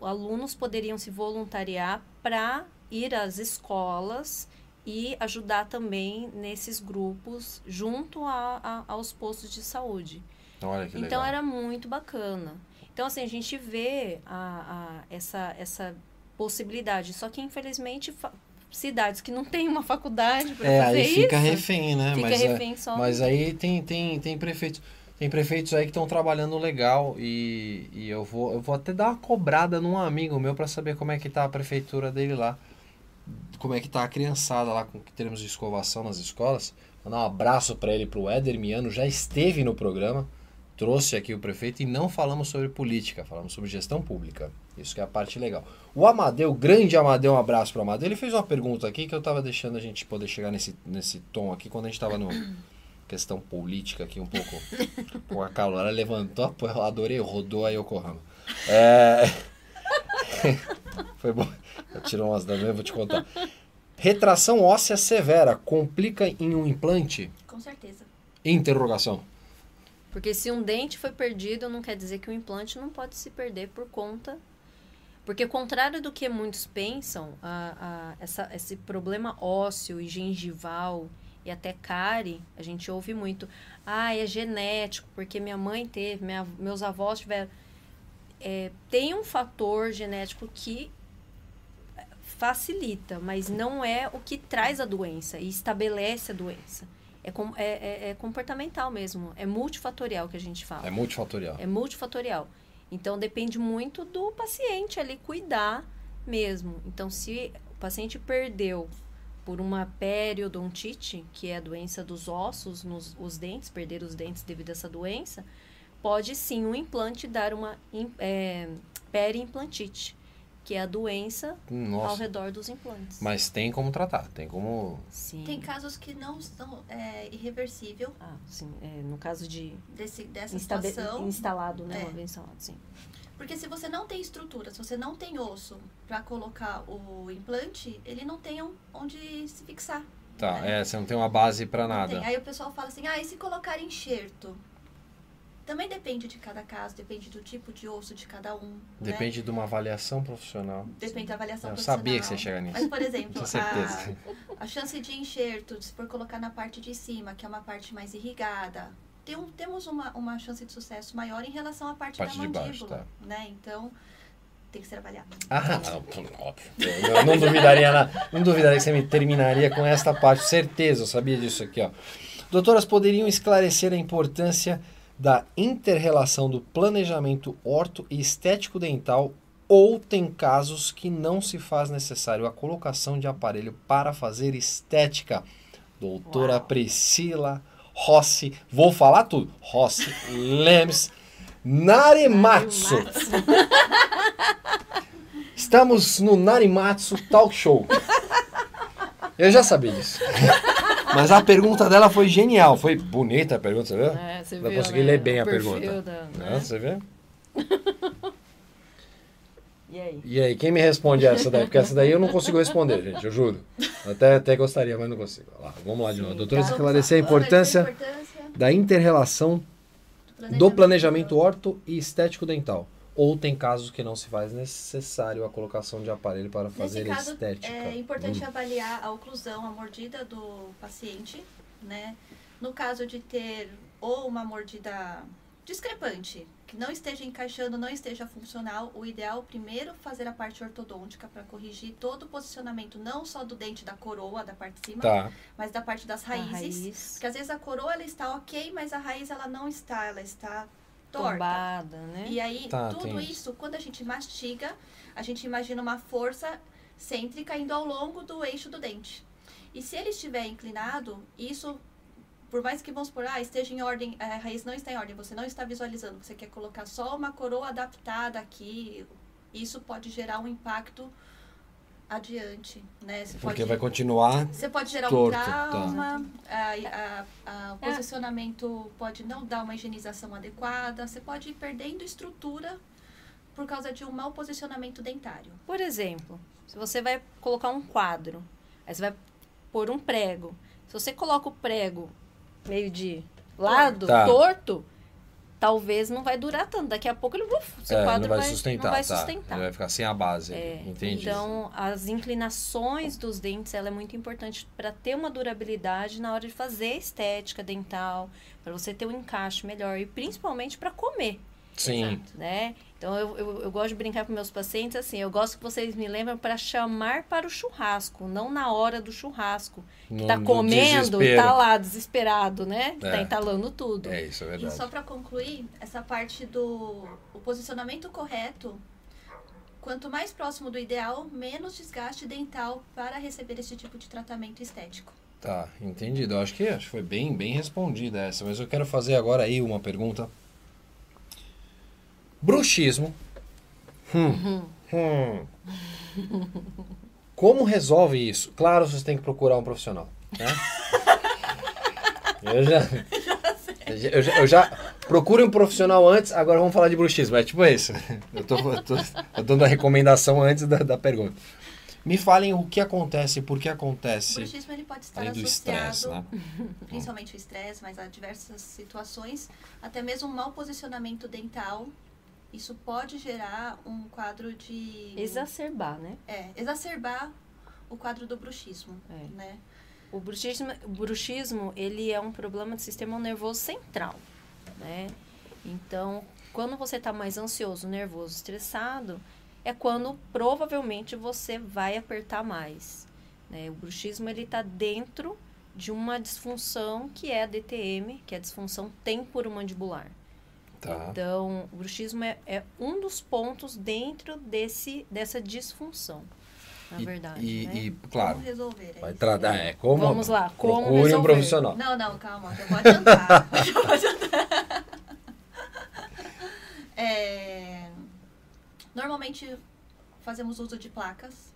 alunos poderiam se voluntariar para ir às escolas e ajudar também nesses grupos junto a- a- aos postos de saúde. Olha que legal. Então era muito bacana. Então, assim, a gente vê a, a- essa, essa possibilidade. Só que, infelizmente, cidades que não têm uma faculdade para É, fazer aí fica isso, refém, né? fica mas, é- refém só. mas aí tem, tem, tem prefeitos. Tem prefeitos aí que estão trabalhando legal e, e eu, vou, eu vou até dar uma cobrada num amigo meu para saber como é que tá a prefeitura dele lá. Como é que tá a criançada lá com que termos de escovação nas escolas. Mandar um abraço para ele, pro Éder Miano, já esteve no programa, trouxe aqui o prefeito e não falamos sobre política, falamos sobre gestão pública. Isso que é a parte legal. O Amadeu, o grande Amadeu, um abraço pro Amadeu, ele fez uma pergunta aqui que eu tava deixando a gente poder chegar nesse, nesse tom aqui quando a gente tava no <coughs> questão política aqui um pouco com a calor. Ela levantou, pô, eu adorei, rodou a Yokohama. É... <laughs> Foi bom. Eu tirou umas da minha, vou te contar. Retração óssea severa complica em um implante? Com certeza. Interrogação. Porque se um dente foi perdido, não quer dizer que o implante não pode se perder por conta. Porque, contrário do que muitos pensam, a, a- essa, esse problema ósseo e gengival e até cárie, a gente ouve muito. Ah, é genético, porque minha mãe teve, minha- meus avós tiveram. É, tem um fator genético que facilita, mas não é o que traz a doença e estabelece a doença. É, com- é- é- é comportamental mesmo, é multifatorial que a gente fala. É multifatorial. É multifatorial. Então depende muito do paciente ali cuidar mesmo. Então se o paciente perdeu por uma periodontite, que é a doença dos ossos nos os dentes, perder os dentes devido a essa doença, pode sim um implante dar uma é, periimplantite, que é a doença ao Nossa. redor dos implantes. Mas tem como tratar, tem como. Sim. Tem casos que não são é, irreversível Ah, sim. É, no caso de desse, dessa instabe- situação. instalado, né? É. Uma vez instalado, sim. Porque se você não tem estrutura, se você não tem osso para colocar o implante, ele não tem um- onde se fixar. Tá, né? é, você não tem uma base pra Não nada. tem. Aí o pessoal fala assim, ah, e se colocar enxerto? Também depende de cada caso, depende do tipo de osso de cada um. né? Depende de uma avaliação profissional. Depende da avaliação Eu profissional. sabia que você ia chegar nisso. Mas, por exemplo, Tinha certeza. a, a chance de enxerto, se for colocar na parte de cima, que é uma parte mais irrigada, tem um- temos uma, uma chance de sucesso maior em relação à parte, Parte da de baixo, mandíbula. tá. né? Então, tem que ser avaliado. Ah, óbvio. Eu não duvidaria, na- não duvidaria que você me terminaria com esta parte. Certeza, eu sabia disso aqui, ó. Doutoras, poderiam esclarecer a importância da inter-relação do planejamento orto e estético dental ou tem casos que não se faz necessário a colocação de aparelho para fazer estética? Doutora Uau. Priscila Rossi, vou falar tudo. Rossi Lemes Narimatsu. Estamos no Narimatsu Talk Show. Eu já sabia disso. <laughs> Mas a pergunta dela foi genial. Foi bonita a pergunta, você viu? É, você viu, consegui né? ler bem O a pergunta. da- Né, né? Você vê? <laughs> E aí? E aí, quem me responde essa daí? Porque essa daí eu não consigo responder, gente, eu juro. Até, até gostaria, mas não consigo. Lá, vamos lá de novo. Doutora, tá. esclarecer a importância importância da inter-relação do planejamento orto e estético dental. Ou tem casos que não se faz necessário a colocação de aparelho para fazer Nesse caso, estética. é importante Hum. avaliar a oclusão, a mordida do paciente, né? No caso de ter ou uma mordida discrepante, que não esteja encaixando, não esteja funcional, o ideal primeiro fazer a parte ortodôntica para corrigir todo o posicionamento, não só do dente da coroa, da parte de cima, Tá, mas da parte das raízes. raiz Porque às vezes a coroa ela está ok, mas a raiz ela não está, ela está torta. tombada, né? E aí, Tá, tudo tem isso, quando a gente mastiga, a gente imagina uma força cêntrica indo ao longo do eixo do dente. E se ele estiver inclinado, isso, por mais que vamos por, ah, esteja em ordem, a raiz não está em ordem, você não está visualizando, você quer colocar só uma coroa adaptada aqui, isso pode gerar um impacto adiante, né? Você porque pode, vai continuar. você pode gerar torto, um tá. trauma, a- a- a- o posicionamento pode não dar uma higienização adequada, você pode ir perdendo estrutura por causa de um mau posicionamento dentário. Por exemplo, se você vai colocar um quadro, aí você vai pôr um prego. Se você coloca o prego meio de lado, Tá. torto, talvez não vai durar tanto. Daqui a pouco ele, uf, seu É, quadro não vai, sustentar, não vai tá. sustentar. Ele vai ficar sem a base. É, Entendi. Então, as inclinações dos dentes, ela é muito importante para ter uma durabilidade na hora de fazer estética dental, para você ter um encaixe melhor e principalmente para comer, Sim. né? Então, eu, eu, eu gosto de brincar com meus pacientes assim, eu gosto que vocês me lembrem para chamar para o churrasco, não na hora do churrasco. Que No- tá comendo e tá lá desesperado, né? É. Tá entalando tudo. É isso, é E verdade. só para concluir, essa parte do o posicionamento correto, quanto mais próximo do ideal, menos desgaste dental para receber esse tipo de tratamento estético. Tá, entendido. Eu acho que, acho que foi bem, bem respondida essa, mas eu quero fazer agora aí uma pergunta. Bruxismo. Hum. Hum. Como resolve isso? Claro, vocês têm que procurar um profissional. Né? Eu já, eu já, eu já procure um profissional antes, agora vamos falar de bruxismo. É tipo isso. Eu tô, eu tô, eu tô dando a recomendação antes da, da pergunta. Me falem o que acontece, por que O acontece. bruxismo ele pode estar Além do estresse, né? <laughs> principalmente o estresse, mas há diversas situações, até mesmo um mau posicionamento dental. Isso pode gerar um quadro de. Exacerbar, né? É, exacerbar o quadro do bruxismo. É. Né? O bruxismo, o bruxismo, ele é um problema do sistema nervoso central, né? Então, quando você está mais ansioso, nervoso, estressado, é quando provavelmente você vai apertar mais. Né? O bruxismo, ele está dentro de uma disfunção que é a DTM, que é a disfunção temporomandibular. Tá. Então, o bruxismo é, é um dos pontos dentro desse, dessa disfunção, na E- verdade. E, né? e, claro, Como resolver? é vai tratar. É, como, Vamos lá, como procure um resolver? profissional. Não, não, calma, já pode adiantar. já pode <laughs> adiantar. É, normalmente fazemos uso de placas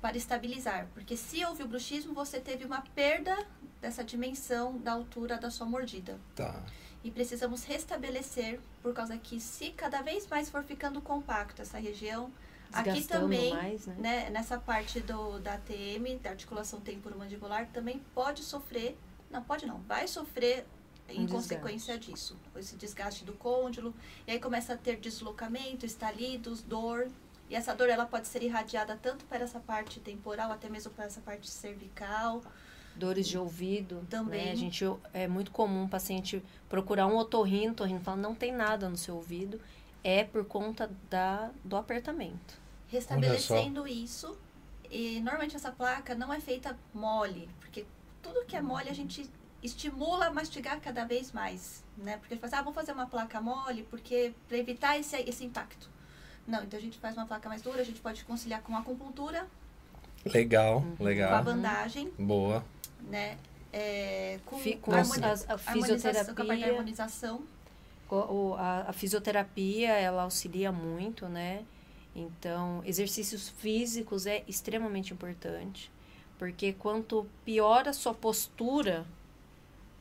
para estabilizar, porque se houve o bruxismo, você teve uma perda dessa dimensão da altura da sua mordida. Tá. E precisamos restabelecer, por causa que se cada vez mais for ficando compacto essa região, aqui também mais, né? né, nessa parte do, da ATM, da articulação temporomandibular, também pode sofrer, não pode não, vai sofrer em Um consequência disso. Esse desgaste do côndilo. E aí começa a ter deslocamento, estalidos, dor. E essa dor ela pode ser irradiada tanto para essa parte temporal, até mesmo para essa parte cervical. Dores de ouvido. Também. Né? A gente, é muito comum o paciente procurar um otorrino, o otorrino fala, não tem nada no seu ouvido. É por conta da, do apertamento. Restabelecendo isso. E normalmente essa placa não é feita mole, porque tudo que é mole a gente estimula a mastigar cada vez mais, né? Porque faz, ah, vamos fazer uma placa mole, porque para evitar esse, esse impacto. Não, então a gente faz uma placa mais dura, a gente pode conciliar com acupuntura, Legal, com a legal. bandagem, Boa. Né? É, com, Fi- com a harmonização, com a parte da fisioterapia. harmonização. Co- o- A, a fisioterapia, ela auxilia muito, né? Então, exercícios físicos é extremamente importante. Porque quanto pior a sua postura,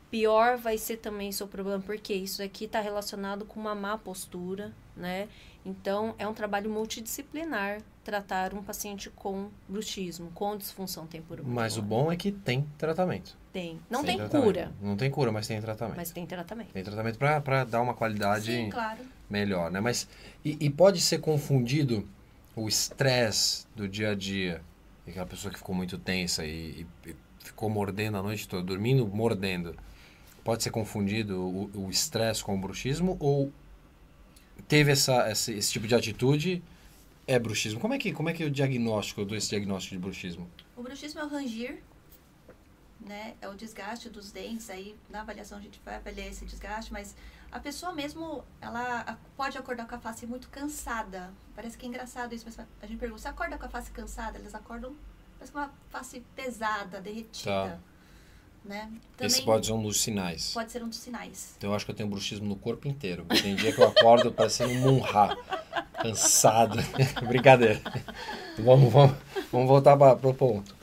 pior vai ser também o seu problema. Porque isso aqui está relacionado com uma má postura, né? Então, é um trabalho multidisciplinar tratar um paciente com bruxismo, com disfunção temporal. Mas o bom é que tem tratamento. Tem. Não Tem tem, cura, Não tem cura, mas tem tratamento. mas tem tratamento. Tem tratamento pra dar uma qualidade Sim, claro. melhor, né? Mas e, e pode ser confundido o estresse do dia a dia, aquela pessoa que ficou muito tensa e, e- e ficou mordendo a noite toda, dormindo mordendo. Pode ser confundido o o estresse com o bruxismo ou teve essa, essa- esse tipo de atitude é bruxismo? Como é que como é que é o diagnóstico eu dou esse diagnóstico de bruxismo? O bruxismo é o rangir, né? É o desgaste dos dentes. Aí na avaliação a gente vai avaliar esse desgaste, mas a pessoa mesmo, ela pode acordar com a face muito cansada. Parece que é engraçado isso, mas a gente pergunta, você acorda com a face cansada? Eles acordam parece com uma face pesada, derretida, Tá. Né? Esse pode ser um dos sinais. pode ser um dos sinais. Então eu acho que eu tenho bruxismo no corpo inteiro. Tem dia que eu acordo parecendo um munra, cansado. <laughs> Brincadeira. Vamos, vamos, vamos voltar para o ponto.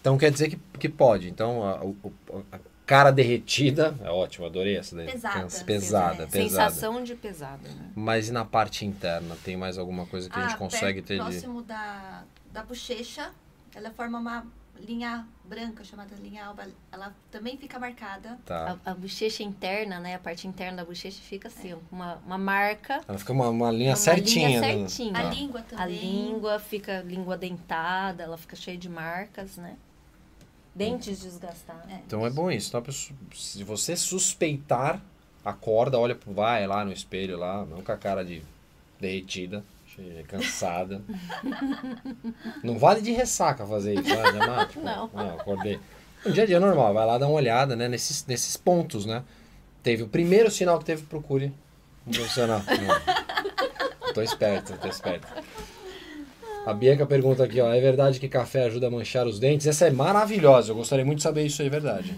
Então quer dizer que, que pode. Então a, o- a cara derretida, é ótimo, adorei essa daí. Pesada. Cansa- pesada, É. pesada. Sensação de pesada, né? Mas e na parte interna, tem mais alguma coisa que a gente Ah, consegue perto, ter de... próximo da, da bochecha, ela forma uma linha branca chamada linha alba. Ela também fica marcada. Tá. A, a bochecha interna, né? A parte interna da bochecha fica assim, ó, uma, uma marca. Ela fica uma, uma linha uma certinha. linha né? certinha. A Tá. língua A também. língua fica língua dentada, ela fica cheia de marcas, né? Dentes desgastados. É. Então é bom isso. Então, a se você suspeitar, acorda, olha, pro- vai lá no espelho lá, não com a cara de derretida, cheia, cansada. não vale de ressaca fazer isso, né? <laughs> Tipo, Não. Não, acordei. Um dia a dia normal, vai lá dar uma olhada, né, nesses, nesses pontos, né? Teve o primeiro sinal que teve, procure um profissional. <laughs> Não. Tô esperto, tô esperto. A Bianca pergunta aqui, ó, é verdade que café ajuda a manchar os dentes? Essa é maravilhosa, eu gostaria muito de saber isso aí, é verdade.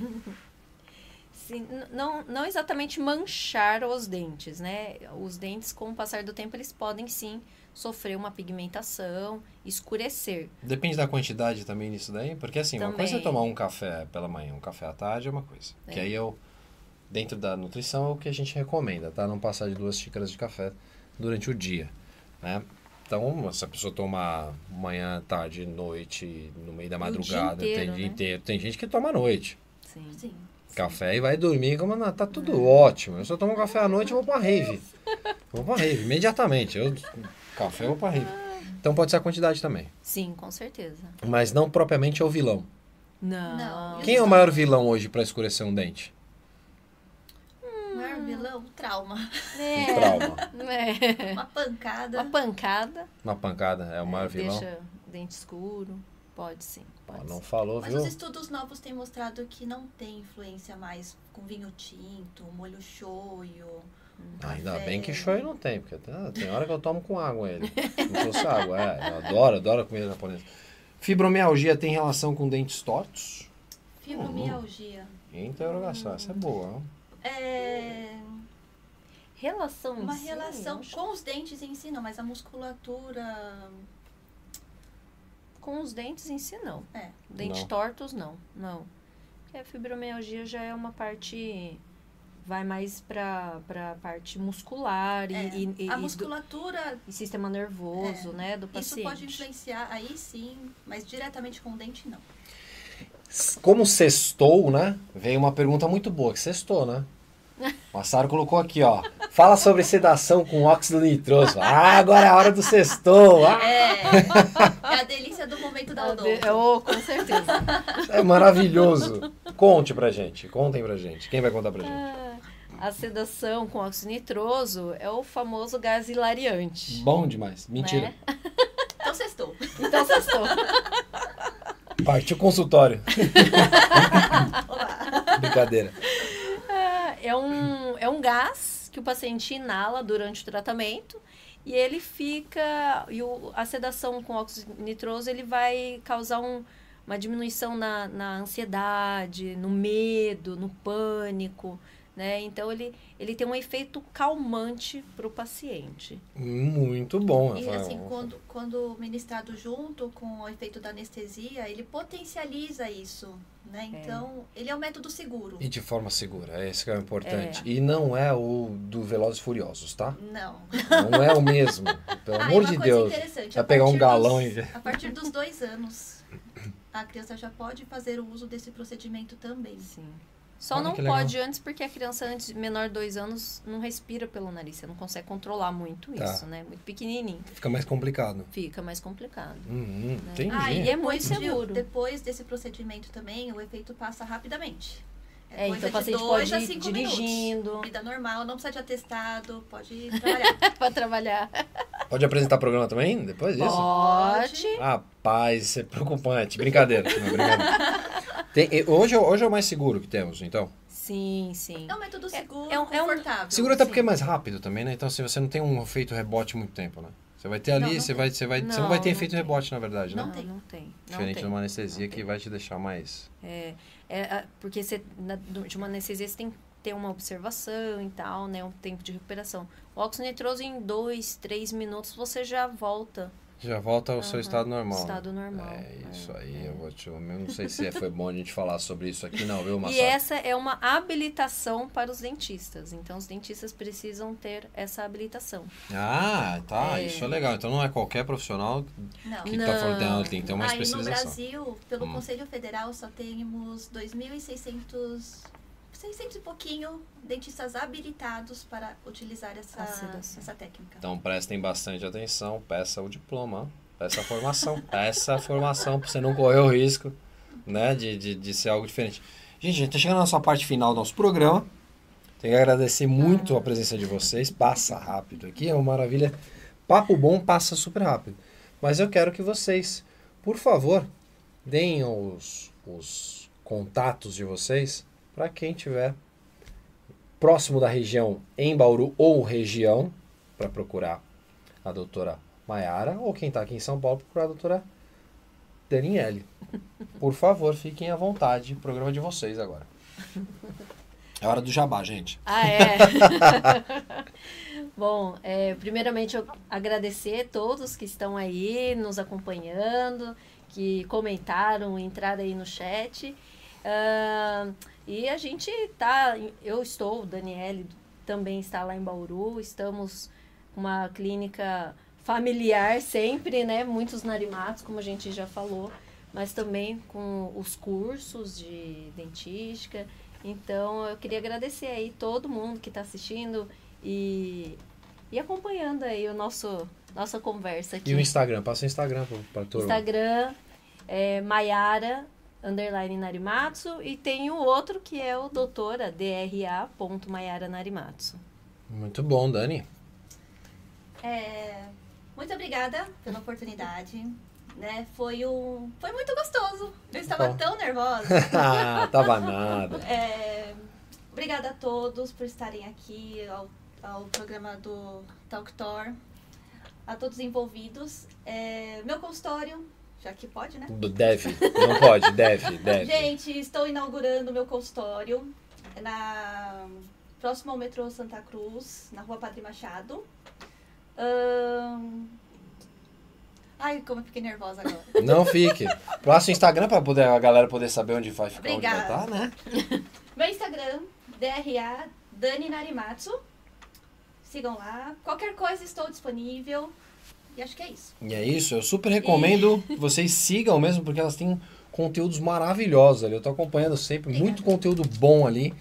Sim, não, não exatamente manchar os dentes, né? Os dentes, com o passar do tempo, eles podem sim sofrer uma pigmentação, escurecer. Depende da quantidade também nisso daí, porque assim, uma coisa é Também. tomar um café pela manhã, um café à tarde é uma coisa. Que É. aí eu, dentro da nutrição, é o que a gente recomenda, tá? Não passar de duas xícaras de café durante o dia, né? Então, se a pessoa tomar manhã, tarde, noite, no meio da dia madrugada, tem inteiro, dia né? inteiro. Tem gente que toma à noite. Sim. Sim. Café e vai dormir, como não, tá tudo ótimo. Eu só tomo café à noite e vou pra rave. <laughs> Vou pra rave, imediatamente. Eu, café vou pra rave. Então pode ser a quantidade também. Sim, com certeza. Mas não propriamente é o vilão. Não. Não, Quem é o maior vilão hoje pra escurecer um dente? O maior vilão, trauma. Um É. trauma. <laughs> É. Uma pancada. Uma pancada. Uma pancada é o maior vilão. Deixa o dente escuro. Pode sim. Ó, Pode não sim. falou, Mas viu? os estudos novos têm mostrado que não tem influência mais com vinho tinto, molho shoyu. Ah, Ainda bem que shoyu não tem, porque tem, tem hora que eu tomo com água ele. Não fosse água, é. Eu adoro, adoro comida japonesa. Fibromialgia tem relação com dentes tortos? Fibromialgia. Interrogação, essa é boa. É Relação em uma si, relação com os dentes em si, não, mas a musculatura. Com os dentes em si, não. É. Dentes Não. tortos, não. Não. Porque a fibromialgia já é uma parte... Vai mais pra, pra parte muscular e, é. e, e- a e do- musculatura, e sistema nervoso, É. né, do isso paciente. pode influenciar aí sim, mas diretamente com o dente não. Como sextou, né? Veio uma pergunta muito boa, que sextou, né? <laughs> Massaro colocou aqui, ó. Fala sobre sedação com óxido nitroso. Ah, agora é a hora do sextou. Ah, É, é a delícia do momento da odonto. Oh, com certeza. é maravilhoso. Conte pra gente, contem pra gente. Quem vai contar pra gente? A sedação com óxido nitroso é o famoso gás hilariante. Bom demais. Mentira. Né? <laughs> Então sextou. Então, sextou. Partiu consultório. <laughs> Brincadeira. É um, é um gás que o paciente inala durante o tratamento e ele fica. E o, a sedação com óxido nitroso ele vai causar um, uma diminuição na, na ansiedade, no medo, no pânico. Né? Então ele, ele tem um efeito calmante para o paciente. Muito bom. E assim, quando, quando ministrado junto com o efeito da anestesia, ele potencializa isso, né? Então, ele é um método seguro. E de forma segura, é esse que é o importante. E não é o do Velozes e Furiosos, tá? Não. Não é o mesmo. <laughs> Pelo Ah, e amor uma de coisa Deus. interessante, Vai a pegar um galão dos- e... A partir dos dois anos, a criança já pode fazer o uso desse procedimento também. Sim. Só Olha não pode antes porque a criança antes menor de dois anos não respira pelo nariz. Você não consegue controlar muito Tá. isso, né? Muito pequenininho. Fica mais complicado. Fica mais complicado. Uhum, entendi. Ah, e é muito Depois de- seguro. depois desse procedimento também, o efeito passa rapidamente. É, coisa então o de paciente dois pode a ir cinco dirigindo minutos. Vida normal, não precisa de atestado, pode trabalhar. <laughs> para trabalhar. Pode apresentar programa também, depois disso? Pode. Rapaz, isso é preocupante. Brincadeira. não, brincadeira. <laughs> Tem- hoje, é- hoje é o mais seguro que temos, então. Sim, sim. É um método seguro, é um- é um- confortável. Seguro até sim. porque é mais rápido também, né? Então assim, você não tem um efeito rebote muito tempo, né? Você vai ter ali, Não, não você, tem. vai, você, vai, você não Não, vai ter não efeito tem. rebote, na verdade, né? Não Não, tem. não tem. Não Diferente de uma anestesia Não que vai te deixar mais. É, é, porque você, na, de uma anestesia você tem que ter uma observação e tal, né? Um tempo de recuperação. O óxido nitroso em dois, três minutos você já volta Já volta ao seu Aham, estado normal. né? estado normal. É isso É, aí, é. eu vou te. Eu não sei se é, foi bom a gente falar sobre isso aqui, não, viu, E Massaro? essa é uma habilitação para os dentistas. Então, os dentistas precisam ter essa habilitação. Ah, tá. É. Isso é legal. Então não é qualquer profissional Não. que tá falando Não. tem que ter uma Aí no especialização. Brasil, pelo Hum. Conselho Federal, só temos 2.600, 600 e pouquinho dentistas habilitados para utilizar essa, essa técnica. Então prestem bastante atenção, peça o diploma, peça a formação, <laughs> peça a formação para você não correr o risco, né, de, de, de ser algo diferente. Gente, a gente tá chegando na nossa parte final do nosso programa. Tenho que agradecer muito a presença de vocês. Passa rápido aqui, é uma maravilha. Papo bom passa super rápido. Mas eu quero que vocês, por favor, deem os, os contatos de vocês para quem tiver próximo da região em Bauru ou região para procurar a doutora Maiara ou quem está aqui em São Paulo procurar a doutora Daniele. Por favor, fiquem à vontade. Programa de vocês agora. É hora do jabá, gente. Ah, é? <laughs> Bom, é, primeiramente eu agradecer a todos que estão aí nos acompanhando, que comentaram, entraram aí no chat. Ah, e a gente tá, eu estou, o Daniele também está lá em Bauru, estamos com uma clínica familiar sempre, né? Muitos narimatos, como a gente já falou, mas também com os cursos de dentística. Então, eu queria agradecer aí todo mundo que está assistindo e, e acompanhando aí o nosso nossa conversa aqui. E o Instagram, passa o Instagram para turma. Instagram é Maiara underline Narimatsu e tem o outro que é o doutora DRA.maiara Narimatsu. Muito bom, Dani. É, muito obrigada pela oportunidade. Né? Foi, um, foi muito gostoso. Eu estava Bom. tão nervosa. <laughs> ah, tava nada. É, obrigada a todos por estarem aqui ao, ao programa do Talk Tour, a todos envolvidos. É, meu consultório, já que pode, né? Deve, não pode, deve, <laughs> deve. Gente, estou inaugurando meu consultório na próximo ao metrô Santa Cruz, na Rua Padre Machado. Ai, como eu fiquei nervosa agora. <laughs> Não fique. Passa o Instagram para poder, a galera poder saber onde vai ficar, onde vai Obrigada. estar, né? <laughs> Meu Instagram, DRA Dani Narimatsu. Sigam lá. Qualquer coisa estou disponível. E acho que é isso. E é isso, eu super recomendo que vocês sigam mesmo, porque elas têm conteúdos maravilhosos ali. Eu tô acompanhando sempre, muito conteúdo bom ali.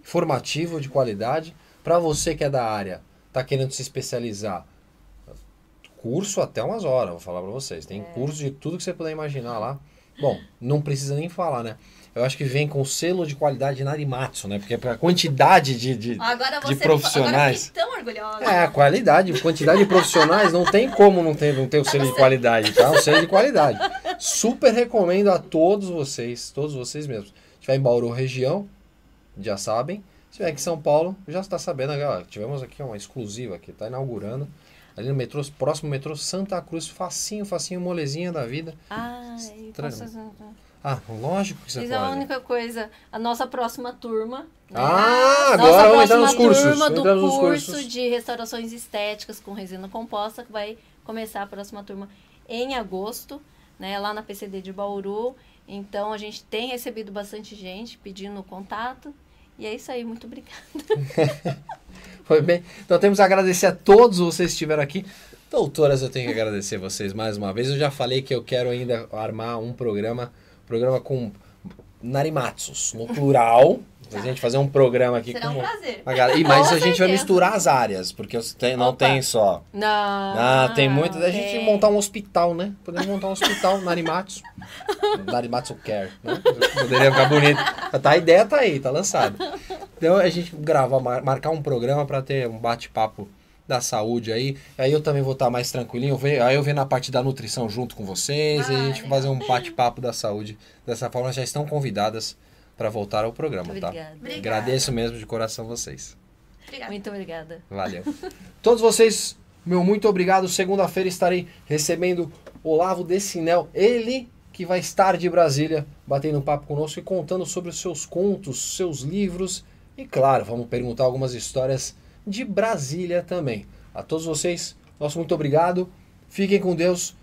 informativo, de qualidade. Para você que é da área, tá querendo se especializar, curso até umas horas, vou falar para vocês. Tem curso de tudo que você puder imaginar lá. Bom, não precisa nem falar, né? Eu acho que vem com selo de qualidade Narimatsu, né? Porque a quantidade de, de, Agora de profissionais. Agora tão orgulhosa. É, a qualidade, quantidade de profissionais, não tem como não ter, não ter o selo de qualidade, tá? O selo de qualidade. <laughs> Super recomendo a todos vocês, todos vocês mesmos. Se estiver em Bauru região, já sabem. Se estiver aqui em São Paulo, já está sabendo. Ó, tivemos aqui uma exclusiva que está inaugurando. Ali no metrô, próximo metrô Santa Cruz, facinho, facinho, molezinha da vida. Estranho. posso... Ah, lógico que você Mas pode. a única coisa, a nossa próxima turma. né? Ah, Nossa agora vamos entrar próxima nos cursos. turma do Entramos curso cursos. de restaurações estéticas com resina composta, que vai começar a próxima turma em agosto, né, lá na PCD de Bauru. Então a gente tem recebido bastante gente pedindo contato. E é isso aí, muito obrigada. <laughs> Foi bem. Então temos que agradecer a todos vocês que estiveram aqui. Doutoras, eu tenho que agradecer vocês mais uma vez. Eu já falei que eu quero ainda armar um programa, programa com Narimatsus, no plural. A gente fazer um programa aqui Será com um prazer. a galera. Ih, mas Com a gente vai misturar as áreas, porque tem- não Opa. tem só. Não. Ah, tem muito. A gente tem. montar um hospital, né? Podemos montar um hospital <laughs> Narimatsu. Narimatsu Care. Né? Poderia ficar bonito. Tá, a ideia tá aí, tá lançada. Então a gente gravar, mar- marcar um programa para ter um bate-papo da saúde aí. Aí eu também vou estar mais tranquilinho. Aí eu venho na parte da nutrição junto com vocês. e a Ah, gente legal. fazer um bate-papo da saúde. Dessa forma já estão convidadas para voltar ao programa, tá? Obrigada. Obrigada. Agradeço mesmo de coração vocês. Obrigada. Muito obrigada. Valeu. <laughs> Todos vocês, meu muito obrigado. Segunda-feira estarei recebendo Olavo Decinel, ele que vai estar de Brasília batendo um papo conosco e contando sobre os seus contos, seus livros e, claro, vamos perguntar algumas histórias de Brasília também. A todos vocês, nosso muito obrigado. Fiquem com Deus.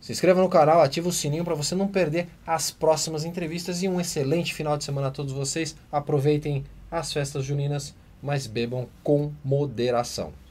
Se inscreva no canal, ative o sininho para você não perder as próximas entrevistas e um excelente final de semana a todos vocês. Aproveitem as festas juninas, mas bebam com moderação.